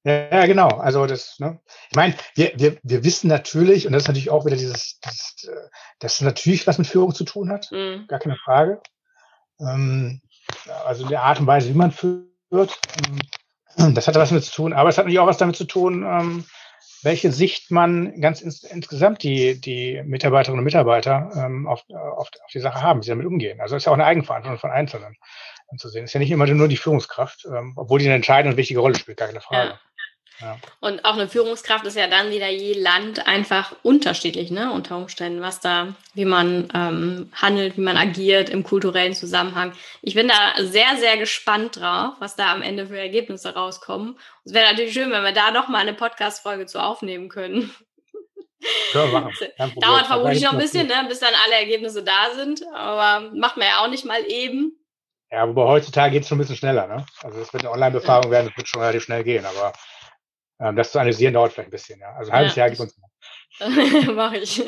Ja, genau. Also das, ne? Ich meine, wir, wir, wir wissen natürlich, und das ist natürlich auch wieder dieses, äh, das natürlich was mit Führung zu tun hat, mhm. gar keine Frage. Ähm, also in der Art und Weise, wie man führt, ähm, das hat was damit zu tun, aber es hat natürlich auch was damit zu tun, ähm, welche Sicht man ganz ins, insgesamt die, die Mitarbeiterinnen und Mitarbeiter ähm, auf, auf, auf die Sache haben, wie sie damit umgehen. Also es ist ja auch eine Eigenverantwortung von Einzelnen anzusehen. Es ist ja nicht immer nur die Führungskraft, ähm, obwohl die eine entscheidende und wichtige Rolle spielt, gar keine Frage. Ja. Ja. Und auch eine Führungskraft ist ja dann wieder je Land einfach unterschiedlich, ne, unter Umständen, was da, wie man ähm, handelt, wie man agiert im kulturellen Zusammenhang. Ich bin da sehr, sehr gespannt drauf, was da am Ende für Ergebnisse rauskommen. Es wäre natürlich schön, wenn wir da noch mal eine Podcast-Folge zu aufnehmen können. Können wir machen. Dauert vermutlich noch ein bisschen, ne, bis dann alle Ergebnisse da sind, aber macht man ja auch nicht mal eben. Ja, wobei heutzutage geht es schon ein bisschen schneller, ne? Also es wird eine Online-Befragung werden, das wird schon relativ schnell gehen, aber ähm, das zu analysieren dauert vielleicht ein bisschen, ja. Also ein halbes ja. Jahr gibt uns noch. Mache ich.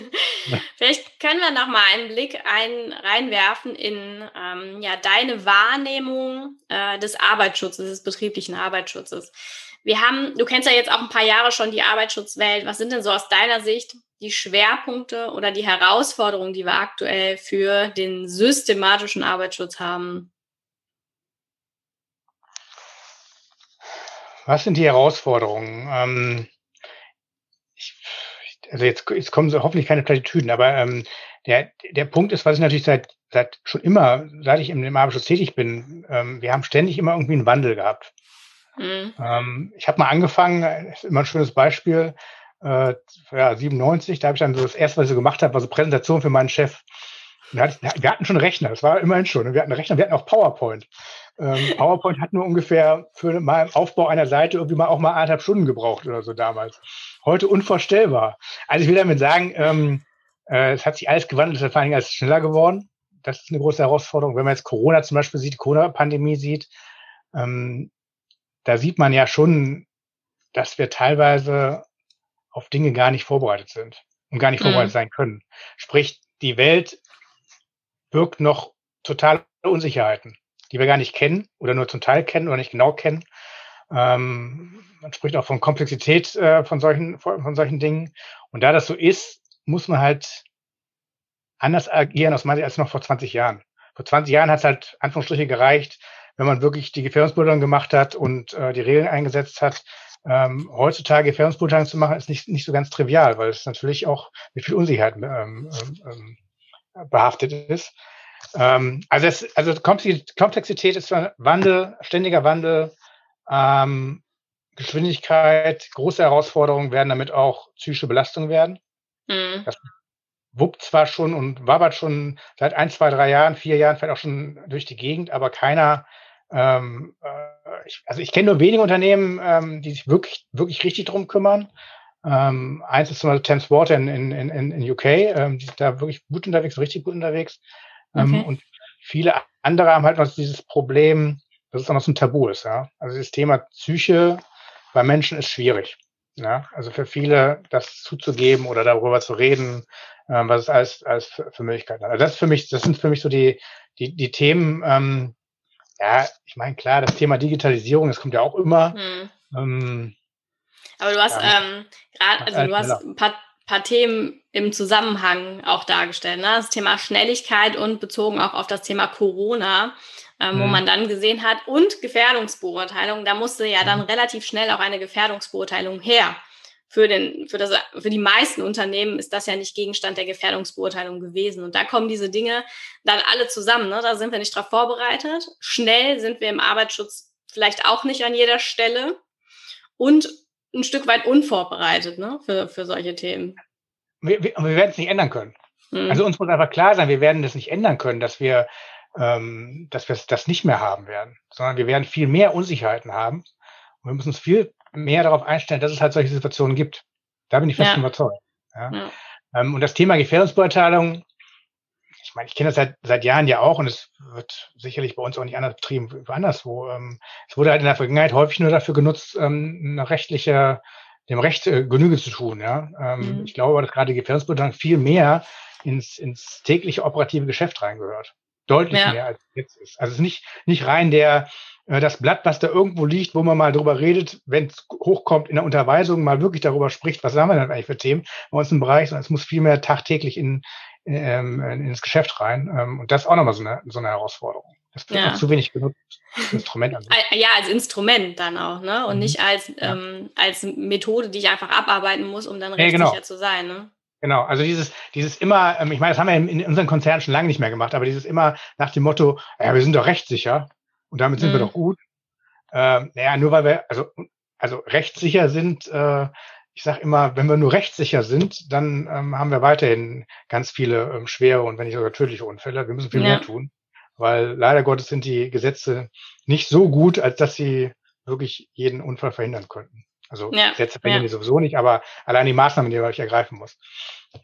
Vielleicht können wir noch mal einen Blick ein, reinwerfen in ähm, ja, deine Wahrnehmung äh, des Arbeitsschutzes, des betrieblichen Arbeitsschutzes. Wir haben, du kennst ja jetzt auch ein paar Jahre schon die Arbeitsschutzwelt. Was sind denn so aus deiner Sicht die Schwerpunkte oder die Herausforderungen, die wir aktuell für den systematischen Arbeitsschutz haben? Was sind die Herausforderungen? Ähm, ich, also jetzt, jetzt kommen so hoffentlich keine Plattitüden, aber ähm, der, der Punkt ist, was ich natürlich seit, seit schon immer, seit ich im Arbeitsschutz tätig bin, ähm, wir haben ständig immer irgendwie einen Wandel gehabt. Mhm. Ähm, ich habe mal angefangen, ist immer ein schönes Beispiel, äh, ja, 97, da habe ich dann so das erste, was ich so gemacht habe, war so Präsentation für meinen Chef. Wir hatten schon Rechner, das war immerhin schon. Wir hatten Rechner, wir hatten auch PowerPoint. Ähm, PowerPoint hat nur ungefähr für mal Aufbau einer Seite irgendwie mal auch mal anderthalb Stunden gebraucht oder so damals. Heute unvorstellbar. Also ich will damit sagen, ähm, äh, es hat sich alles gewandelt, es ist vor allen Dingen alles schneller geworden. Das ist eine große Herausforderung. Wenn man jetzt Corona zum Beispiel sieht, Corona-Pandemie sieht, ähm, da sieht man ja schon, dass wir teilweise auf Dinge gar nicht vorbereitet sind und gar nicht mhm. vorbereitet sein können. Sprich, die Welt birgt noch totale Unsicherheiten, die wir gar nicht kennen oder nur zum Teil kennen oder nicht genau kennen. Ähm, man spricht auch von Komplexität äh, von solchen von solchen Dingen. Und da das so ist, muss man halt anders agieren aus meiner Sicht als noch vor 20 Jahren. Vor 20 Jahren hat es halt Anführungsstriche gereicht, wenn man wirklich die Gefährdungsbeurteilung gemacht hat und äh, die Regeln eingesetzt hat. Ähm, heutzutage Gefährdungsbeurteilung zu machen, ist nicht, nicht so ganz trivial, weil es natürlich auch mit viel Unsicherheit ähm, ähm, behaftet ist. Ähm, also, es, also Komplexität ist Wandel, ständiger Wandel, ähm, Geschwindigkeit, große Herausforderungen werden damit auch psychische Belastungen werden. Mhm. Das wuppt zwar schon und wabert schon seit ein, zwei, drei Jahren, vier Jahren vielleicht auch schon durch die Gegend, aber keiner, ähm, äh, ich, also ich kenne nur wenige Unternehmen, ähm, die sich wirklich, wirklich richtig drum kümmern. Ähm, eins ist zum Beispiel Thames Water in, in, in, in UK, ähm, die sind da wirklich gut unterwegs, richtig gut unterwegs. Ähm, okay. Und viele andere haben halt noch dieses Problem, dass es auch noch so ein Tabu ist. Ja? Also das Thema Psyche bei Menschen ist schwierig. Ja? Also für viele das zuzugeben oder darüber zu reden, ähm, was es alles, alles für, für Möglichkeiten hat. Also das ist für mich, das sind für mich so die, die, die Themen, ähm, ja, ich meine, klar, das Thema Digitalisierung, das kommt ja auch immer. Hm. Ähm, aber du hast ähm, gerade, also du hast ein paar, paar Themen im Zusammenhang auch dargestellt. Ne? Das Thema Schnelligkeit und bezogen auch auf das Thema Corona, ähm, mhm. wo man dann gesehen hat, und Gefährdungsbeurteilung, da musste ja dann mhm. relativ schnell auch eine Gefährdungsbeurteilung her. Für, den, für, das, für die meisten Unternehmen ist das ja nicht Gegenstand der Gefährdungsbeurteilung gewesen. Und da kommen diese Dinge dann alle zusammen. Ne? Da sind wir nicht darauf vorbereitet. Schnell sind wir im Arbeitsschutz vielleicht auch nicht an jeder Stelle. Und ein Stück weit unvorbereitet ne, für, für solche Themen. Wir, wir, wir werden es nicht ändern können. Mhm. Also uns muss einfach klar sein, wir werden das nicht ändern können, dass wir, ähm, dass wir das nicht mehr haben werden, sondern wir werden viel mehr Unsicherheiten haben. Und wir müssen uns viel mehr darauf einstellen, dass es halt solche Situationen gibt. Da bin ich fest ja. überzeugt. Ja. ja. Ähm, und das Thema Gefährdungsbeurteilung, meine, ich kenne das seit, seit Jahren ja auch und es wird sicherlich bei uns auch nicht anders betrieben wie anderswo. Ähm, es wurde halt in der Vergangenheit häufig nur dafür genutzt, ähm, rechtliche, dem Recht äh, Genüge zu tun. Ja? Ähm, mhm. Ich glaube aber, dass gerade die Gefährdungsbeurteilung viel mehr ins, ins tägliche operative Geschäft reingehört. Deutlich ja. mehr als jetzt ist. Also es ist nicht, nicht rein der, äh, das Blatt, was da irgendwo liegt, wo man mal drüber redet, wenn es hochkommt in der Unterweisung, mal wirklich darüber spricht, was haben wir denn eigentlich für Themen bei uns im Bereich, sondern es muss viel mehr tagtäglich in, ähm, ins Geschäft rein. Ähm, und das ist auch nochmal so eine, so eine Herausforderung. Das wird ja. zu wenig genutzt. Instrument an sich. Ja, als Instrument dann auch, ne? Und mhm. nicht als, ja. ähm, als Methode, die ich einfach abarbeiten muss, um dann rechtssicher ja, genau. zu sein, ne? Genau, also dieses, dieses immer, ähm, ich meine, das haben wir in, in unseren Konzernen schon lange nicht mehr gemacht, aber dieses immer nach dem Motto, ja, wir sind doch rechtssicher und damit sind mhm. wir doch gut. Ähm, naja, nur weil wir, also, also rechtssicher sind, äh, ich sage immer, wenn wir nur rechtssicher sind, dann ähm, haben wir weiterhin ganz viele ähm, schwere und wenn nicht sogar tödliche Unfälle. Wir müssen viel ja. mehr tun, weil leider Gottes sind die Gesetze nicht so gut, als dass sie wirklich jeden Unfall verhindern könnten. Also ja. Gesetze verhindern ja. die sowieso nicht, aber allein die Maßnahmen, die man ergreifen muss.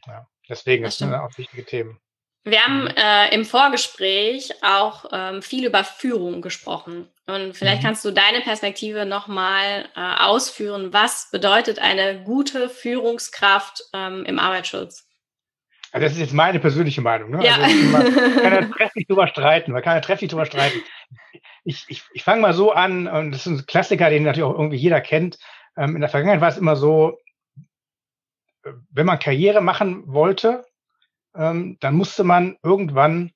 Ja. Deswegen das, das sind auch wichtige Themen. Wir haben äh, im Vorgespräch auch ähm, viel über Führung gesprochen. Und vielleicht mhm. kannst du deine Perspektive nochmal äh, ausführen. Was bedeutet eine gute Führungskraft ähm, im Arbeitsschutz? Also das ist jetzt meine persönliche Meinung. Ne? Ja. Also man kann ja trefflich drüber streiten. Man kann ja trefflich drüber streiten. Ich, ich, ich fange mal so an, und das ist ein Klassiker, den natürlich auch irgendwie jeder kennt. Ähm, in der Vergangenheit war es immer so, wenn man Karriere machen wollte, ähm, dann musste man irgendwann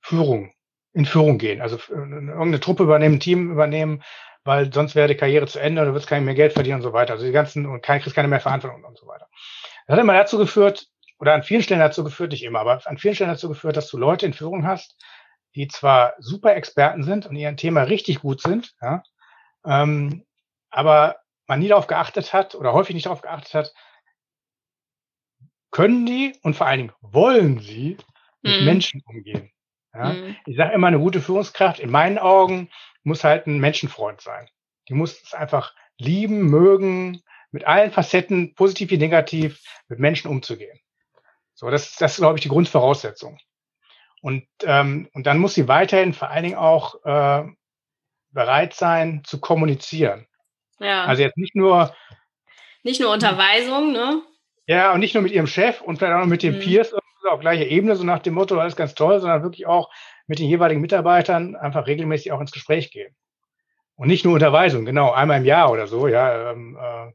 Führung, in Führung gehen. Also äh, irgendeine Truppe übernehmen, Team übernehmen, weil sonst wäre die Karriere zu Ende, du wirst kein mehr Geld verdienen und so weiter. Also die ganzen, und kein, kriegst keine mehr Verantwortung und so weiter. Das hat immer dazu geführt, oder an vielen Stellen dazu geführt, nicht immer, aber an vielen Stellen dazu geführt, dass du Leute in Führung hast, die zwar super Experten sind und ihren Thema richtig gut sind, ja, ähm, aber man nie darauf geachtet hat oder häufig nicht darauf geachtet hat, können die und vor allen Dingen wollen sie mit mhm. Menschen umgehen. Ja? Mhm. Ich sage immer, eine gute Führungskraft in meinen Augen muss halt ein Menschenfreund sein. Die muss es einfach lieben, mögen, mit allen Facetten, positiv wie negativ, mit Menschen umzugehen. So, das, das ist, glaube ich, die Grundvoraussetzung. Und, ähm, und dann muss sie weiterhin vor allen Dingen auch äh, bereit sein zu kommunizieren. Ja. Also jetzt nicht nur nicht nur Unterweisung, ne? Ja, und nicht nur mit ihrem Chef und vielleicht auch noch mit den mhm. Peers auf gleicher Ebene, so nach dem Motto, alles ganz toll, sondern wirklich auch mit den jeweiligen Mitarbeitern einfach regelmäßig auch ins Gespräch gehen. Und nicht nur Unterweisung, genau, einmal im Jahr oder so, ja, ähm, äh,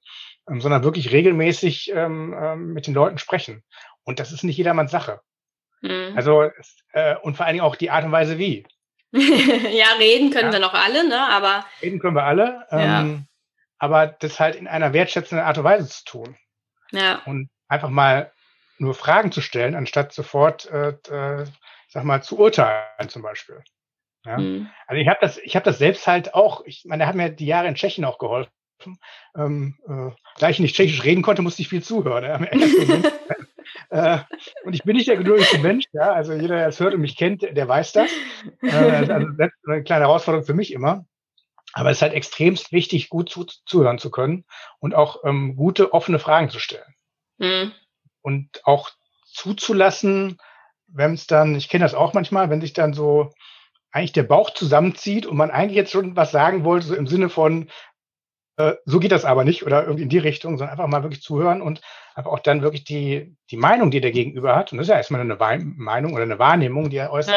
ähm, sondern wirklich regelmäßig ähm, äh, mit den Leuten sprechen. Und das ist nicht jedermanns Sache. Mhm. Also, äh, und vor allen Dingen auch die Art und Weise wie. ja, reden können ja. wir noch alle, ne? Aber. Reden können wir alle. Ja. Ähm, aber das halt in einer wertschätzenden Art und Weise zu tun. Ja. Und einfach mal nur Fragen zu stellen, anstatt sofort, äh, äh, sag mal, zu urteilen zum Beispiel. Ja? Mhm. Also ich habe das, ich habe das selbst halt auch. Ich meine, er hat mir die Jahre in Tschechien auch geholfen. Ähm, äh, da ich nicht Tschechisch reden konnte, musste ich viel zuhören. äh, und ich bin nicht der geduldigste Mensch, ja. Also jeder, der es hört und mich kennt, der weiß das. Äh, also das ist eine kleine Herausforderung für mich immer. Aber es ist halt extremst wichtig, gut zu, zuhören zu können und auch ähm, gute, offene Fragen zu stellen. Mhm. Und auch zuzulassen, wenn es dann, ich kenne das auch manchmal, wenn sich dann so eigentlich der Bauch zusammenzieht und man eigentlich jetzt schon was sagen wollte, so im Sinne von, äh, so geht das aber nicht oder irgendwie in die Richtung, sondern einfach mal wirklich zuhören und aber auch dann wirklich die, die Meinung, die der Gegenüber hat, und das ist ja erstmal eine Meinung oder eine Wahrnehmung, die er äußert,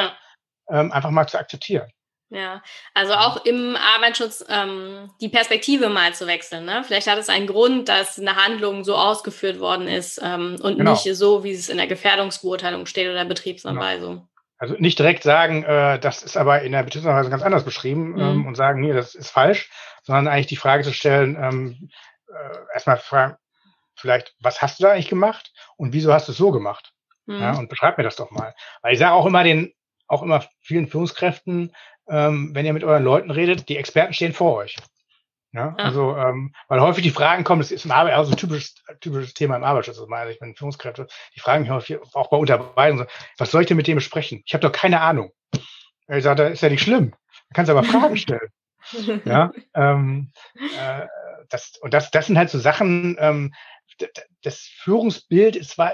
ja. ähm, einfach mal zu akzeptieren. Ja, also auch im Arbeitsschutz ähm, die Perspektive mal zu wechseln. Ne? Vielleicht hat es einen Grund, dass eine Handlung so ausgeführt worden ist ähm, und genau. nicht so, wie es in der Gefährdungsbeurteilung steht oder Betriebsanweisung. Genau. Also nicht direkt sagen, äh, das ist aber in der Betriebsanweisung ganz anders beschrieben mhm. ähm, und sagen, nee, das ist falsch, sondern eigentlich die Frage zu stellen, ähm, äh, erstmal fragen, vielleicht, was hast du da eigentlich gemacht und wieso hast du es so gemacht? Mhm. Ja, und beschreib mir das doch mal. Weil ich sage auch immer den, auch immer vielen Führungskräften, ähm, wenn ihr mit euren Leuten redet, die Experten stehen vor euch. Ja. Also, ähm, weil häufig die Fragen kommen, das ist im Arbeit, also ein typisches, typisches Thema im Arbeitsschutz, also meine ich bin Führungskräfte, die fragen mich häufig, auch bei Unterweisung, was soll ich denn mit dem besprechen? Ich habe doch keine Ahnung. Ich sage, das ist ja nicht schlimm. Du kannst aber Fragen stellen. ja, ähm, äh, das, und das, das sind halt so Sachen, ähm, das Führungsbild ist zwar,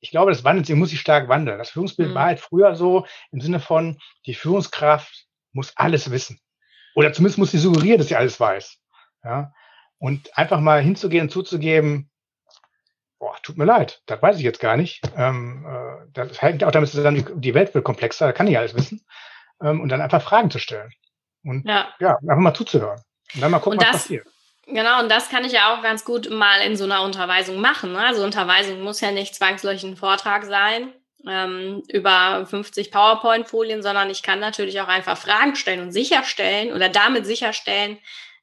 ich glaube, das wandelt sich, muss sich stark wandeln. Das Führungsbild mhm. war halt früher so im Sinne von, die Führungskraft muss alles wissen. Oder zumindest muss sie suggerieren, dass sie alles weiß. Ja? Und einfach mal hinzugehen und zuzugeben, boah, tut mir leid, das weiß ich jetzt gar nicht. Ähm, äh, das hängt auch damit zusammen, die, die Welt wird komplexer, da kann ich alles wissen. Ähm, und dann einfach Fragen zu stellen. Und ja, ja einfach mal zuzuhören. Und dann mal gucken, das, was passiert. Genau, und das kann ich ja auch ganz gut mal in so einer Unterweisung machen. Ne? Also Unterweisung muss ja nicht zwangsläufig ein Vortrag sein ähm, über 50 PowerPoint-Folien, sondern ich kann natürlich auch einfach Fragen stellen und sicherstellen oder damit sicherstellen,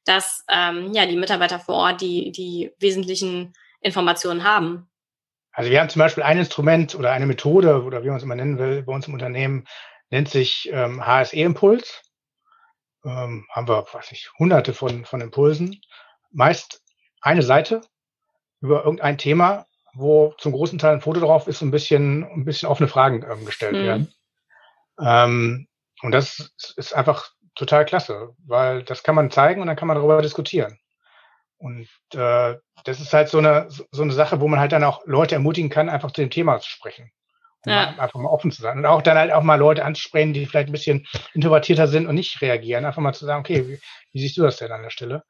dass ähm, ja die Mitarbeiter vor Ort die, die wesentlichen Informationen haben. Also wir haben zum Beispiel ein Instrument oder eine Methode oder wie man es immer nennen will, bei uns im Unternehmen nennt sich ähm, HSE-Impuls. Ähm, haben wir, weiß ich, hunderte von, von Impulsen. Meist eine Seite über irgendein Thema, wo zum großen Teil ein Foto drauf ist, ein bisschen, ein bisschen offene Fragen ähm, gestellt mhm. werden. Ähm, und das ist einfach total klasse, weil das kann man zeigen und dann kann man darüber diskutieren. Und äh, das ist halt so eine, so eine Sache, wo man halt dann auch Leute ermutigen kann, einfach zu dem Thema zu sprechen. Um ja. einfach mal offen zu sein. Und auch dann halt auch mal Leute anzusprechen, die vielleicht ein bisschen introvertierter sind und nicht reagieren. Einfach mal zu sagen, okay, wie, wie siehst du das denn an der Stelle?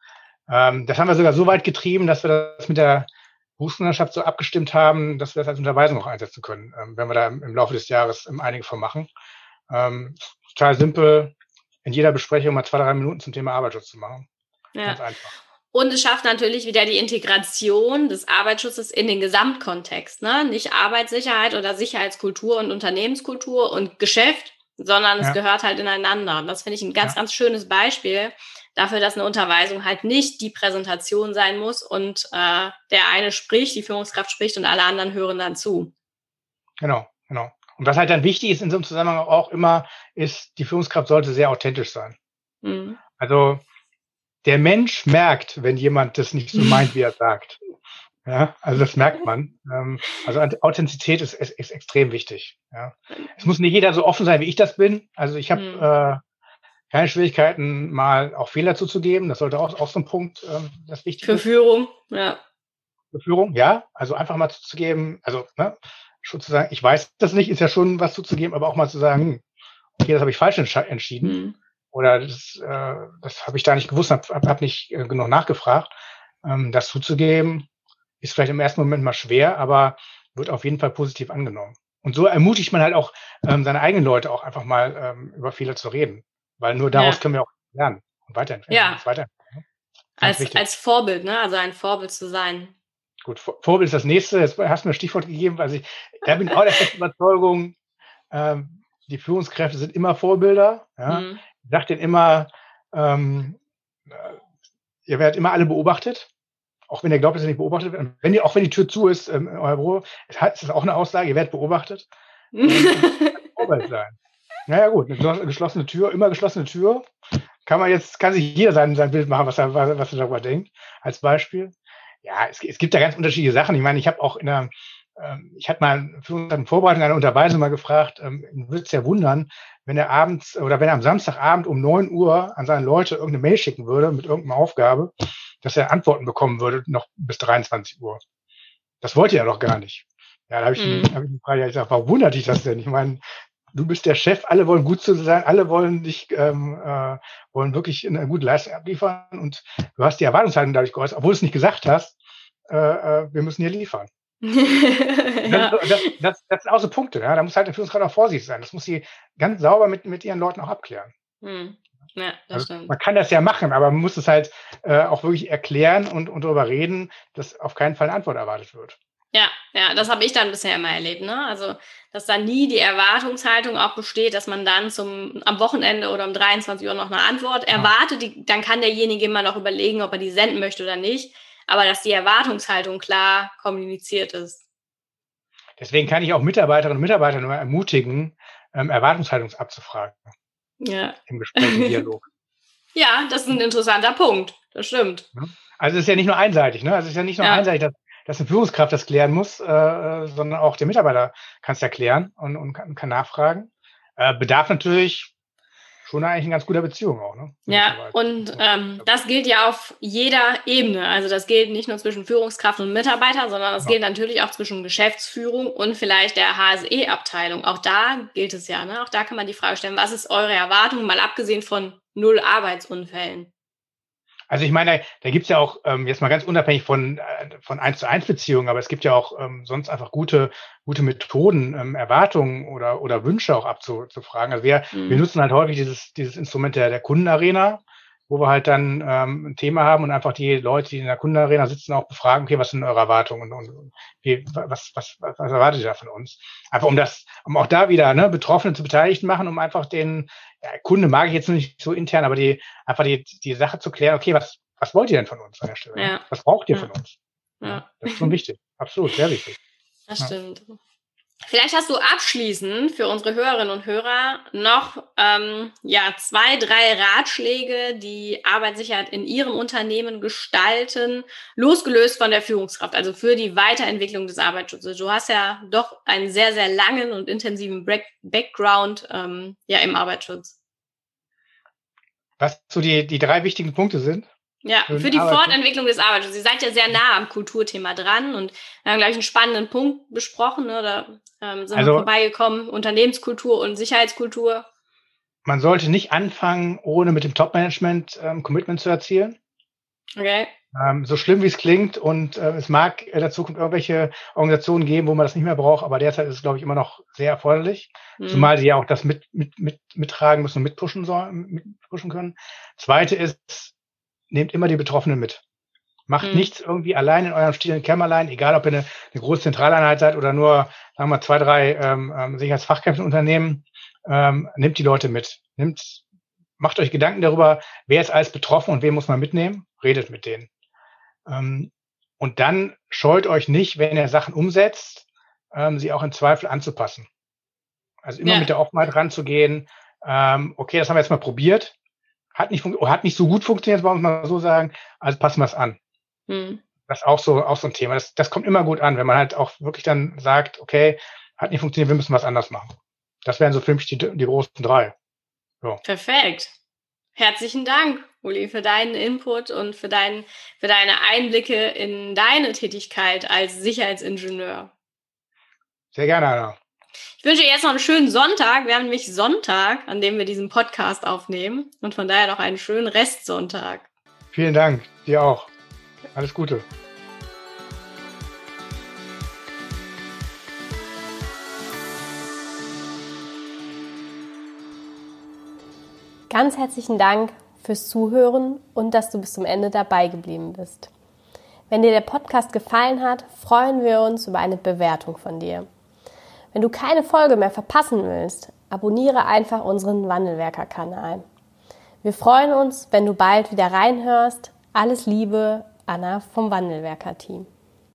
Ähm, das haben wir sogar so weit getrieben, dass wir das mit der Berufsmannschaft so abgestimmt haben, dass wir das als Unterweisung auch einsetzen können, ähm, wenn wir da im, im Laufe des Jahres einige von machen. Ähm, total simpel, in jeder Besprechung mal zwei, drei Minuten zum Thema Arbeitsschutz zu machen. Ja. Ganz einfach. Und es schafft natürlich wieder die Integration des Arbeitsschutzes in den Gesamtkontext. Ne? Nicht Arbeitssicherheit oder Sicherheitskultur und Unternehmenskultur und Geschäft, sondern es ja. gehört halt ineinander. Und das finde ich ein ganz, ja. ganz schönes Beispiel dafür, dass eine Unterweisung halt nicht die Präsentation sein muss und äh, der eine spricht, die Führungskraft spricht und alle anderen hören dann zu. Genau, genau. Und was halt dann wichtig ist in so einem Zusammenhang auch immer, ist, die Führungskraft sollte sehr authentisch sein. Mhm. Also der Mensch merkt, wenn jemand das nicht so meint, wie er sagt. Ja, also das merkt man. Ähm, also Authentizität ist, ist, ist extrem wichtig. Ja. Es muss nicht jeder so offen sein, wie ich das bin. Also ich habe mhm. äh, keine Schwierigkeiten, mal auch Fehler zuzugeben. Das sollte auch, auch so ein Punkt, ähm, das wichtig Für Führung, ja. Für Führung, ja. Also einfach mal zuzugeben, also ne, schon zu sagen, ich weiß das nicht, ist ja schon was zuzugeben, aber auch mal zu sagen, hm, okay, das habe ich falsch entschieden. Mhm. Oder das, äh, das habe ich da nicht gewusst, habe hab, hab nicht äh, genug nachgefragt. Ähm, das zuzugeben, ist vielleicht im ersten Moment mal schwer, aber wird auf jeden Fall positiv angenommen. Und so ermutigt man halt auch ähm, seine eigenen Leute auch einfach mal ähm, über Fehler zu reden. Weil nur daraus ja. können wir auch lernen und weiterentwickeln. Ja. weiterentwickeln. Ne? Als, als Vorbild, ne? Also ein Vorbild zu sein. Gut, Vorbild ist das nächste. Jetzt hast du mir ein Stichwort gegeben, weil ich, da bin ich auch der festen Überzeugung, ähm, die Führungskräfte sind immer Vorbilder. Ja? Mhm. Ich sage denen immer, ähm, äh, ihr werdet immer alle beobachtet auch wenn ihr glaubt, dass ihr nicht beobachtet werdet, wenn ihr, auch wenn die Tür zu ist ähm, euer Büro, ist das auch eine Aussage, ihr werdet beobachtet. Vorbild sein. Naja gut, eine geschlossene Tür, immer geschlossene Tür. Kann man jetzt, kann sich jeder sein, sein Bild machen, was er, was er darüber denkt, als Beispiel. Ja, es, es gibt da ganz unterschiedliche Sachen. Ich meine, ich habe auch in der, ähm, ich hatte mal für unsere Vorbereitung einer Unterweisung mal gefragt, ähm, würde es ja wundern, wenn er abends oder wenn er am Samstagabend um neun Uhr an seine Leute irgendeine Mail schicken würde mit irgendeiner Aufgabe, dass er Antworten bekommen würde noch bis 23 Uhr. Das wollte er doch gar nicht. Ja, da habe ich, mhm. hab ich die Frage gesagt, warum wundert dich das denn? Ich meine, du bist der Chef, alle wollen gut zu sein, alle wollen dich, ähm, äh, wollen wirklich eine gute Leistung abliefern und du hast die Erwartungshaltung dadurch geäußert, obwohl du es nicht gesagt hast, äh, äh, wir müssen hier liefern. ja. das, das, das, das, sind auch so Punkte, ja. Da muss halt der Führungskraft auch vorsichtig sein. Das muss sie ganz sauber mit, mit ihren Leuten auch abklären. Mhm. Ja, das also, stimmt. Man kann das ja machen, aber man muss es halt äh, auch wirklich erklären und, und darüber reden, dass auf keinen Fall eine Antwort erwartet wird. Ja, ja, das habe ich dann bisher immer erlebt, ne? Also, dass da nie die Erwartungshaltung auch besteht, dass man dann zum am Wochenende oder um 23 Uhr noch eine Antwort ja. erwartet, die, dann kann derjenige immer noch überlegen, ob er die senden möchte oder nicht, aber dass die Erwartungshaltung klar kommuniziert ist. Deswegen kann ich auch Mitarbeiterinnen und Mitarbeiter nur ermutigen, ähm, Erwartungshaltung abzufragen. Ja. Im Gespräch, im Dialog. ja, das ist ein interessanter Punkt. Das stimmt. Also es ist ja nicht nur einseitig, ne? Also es ist ja nicht nur ja. einseitig, dass, dass eine Führungskraft das klären muss, äh, sondern auch der Mitarbeiter kann es ja klären und, und kann, kann nachfragen. Äh, bedarf natürlich schon eigentlich eine ganz guter Beziehung auch. Ne? Ja, und ähm, das gilt ja auf jeder Ebene. Also das gilt nicht nur zwischen Führungskraft und Mitarbeiter, sondern das ja. gilt natürlich auch zwischen Geschäftsführung und vielleicht der HSE-Abteilung. Auch da gilt es ja. Ne? Auch da kann man die Frage stellen, was ist eure Erwartung, mal abgesehen von null Arbeitsunfällen? Also ich meine, da, da gibt es ja auch, ähm, jetzt mal ganz unabhängig von, äh, von eins zu eins Beziehungen, aber es gibt ja auch ähm, sonst einfach gute, gute Methoden, ähm, Erwartungen oder, oder Wünsche auch abzufragen. Also wir, mhm. wir nutzen halt häufig dieses, dieses Instrument der, der Kundenarena, wo wir halt dann ähm, ein Thema haben und einfach die Leute, die in der Kundenarena sitzen, auch befragen, okay, was sind eure Erwartungen und, und wie, was, was, was, was erwartet ihr da von uns? Einfach um das, um auch da wieder ne, Betroffene zu beteiligt machen, um einfach den ja, Kunde mag ich jetzt nicht so intern, aber die einfach die, die Sache zu klären, okay, was, was wollt ihr denn von uns an der Stelle? Ja. Was braucht ihr ja. von uns? Ja. Das ist schon wichtig. Absolut, sehr wichtig. Das stimmt. Vielleicht hast du abschließend für unsere Hörerinnen und Hörer noch ähm, ja, zwei, drei Ratschläge, die Arbeitssicherheit in ihrem Unternehmen gestalten, losgelöst von der Führungskraft, also für die Weiterentwicklung des Arbeitsschutzes. Du hast ja doch einen sehr, sehr langen und intensiven Background ähm, ja, im Arbeitsschutz. Was so die, die drei wichtigen Punkte sind? Ja, für, die Fortentwicklung des Arbeitsschutzes. Ihr seid ja sehr nah am Kulturthema dran und wir haben, glaube ich, einen spannenden Punkt besprochen. Ne? Da ähm, sind also, wir vorbeigekommen. Unternehmenskultur und Sicherheitskultur. Man sollte nicht anfangen, ohne mit dem Top-Management ähm, Commitment zu erzielen. Okay. Ähm, so schlimm wie es klingt und äh, es mag in der Zukunft irgendwelche Organisationen geben, wo man das nicht mehr braucht, aber derzeit ist es, glaube ich, immer noch sehr erforderlich. Mhm. Zumal sie ja auch das mit, mit, mit, mittragen müssen und mitpushen sollen, mitpushen können. Zweite ist, nehmt immer die Betroffenen mit. Macht mhm. nichts irgendwie allein in eurem stillen Kämmerlein, egal ob ihr eine, eine große Zentraleinheit seid oder nur, sagen wir mal, zwei, drei ähm, ähm, Sicherheitsfachkräfteunternehmen. Ähm, nehmt die Leute mit. Nimmt, macht euch Gedanken darüber, wer ist alles betroffen und wen muss man mitnehmen. Redet mit denen. Ähm, und dann scheut euch nicht, wenn ihr Sachen umsetzt, ähm, sie auch in Zweifel anzupassen. Also immer ja. mit der Offenheit ranzugehen. Ähm, okay, das haben wir jetzt mal probiert hat nicht, hat nicht so gut funktioniert, wollen wir mal so sagen, also passen wir es an. Hm. Das ist auch so, auch so ein Thema. Das, das kommt immer gut an, wenn man halt auch wirklich dann sagt, okay, hat nicht funktioniert, wir müssen was anders machen. Das wären so für mich die, die großen drei. So. Perfekt. Herzlichen Dank, Uli, für deinen Input und für, dein, für deine Einblicke in deine Tätigkeit als Sicherheitsingenieur. Sehr gerne, Anna. Ich wünsche jetzt noch einen schönen Sonntag. Wir haben nämlich Sonntag, an dem wir diesen Podcast aufnehmen. Und von daher noch einen schönen Restsonntag. Vielen Dank. Dir auch. Alles Gute. Ganz herzlichen Dank fürs Zuhören und dass du bis zum Ende dabei geblieben bist. Wenn dir der Podcast gefallen hat, freuen wir uns über eine Bewertung von dir. Wenn du keine Folge mehr verpassen willst, abonniere einfach unseren Wandelwerker-Kanal. Wir freuen uns, wenn du bald wieder reinhörst. Alles Liebe, Anna vom Wandelwerker-Team.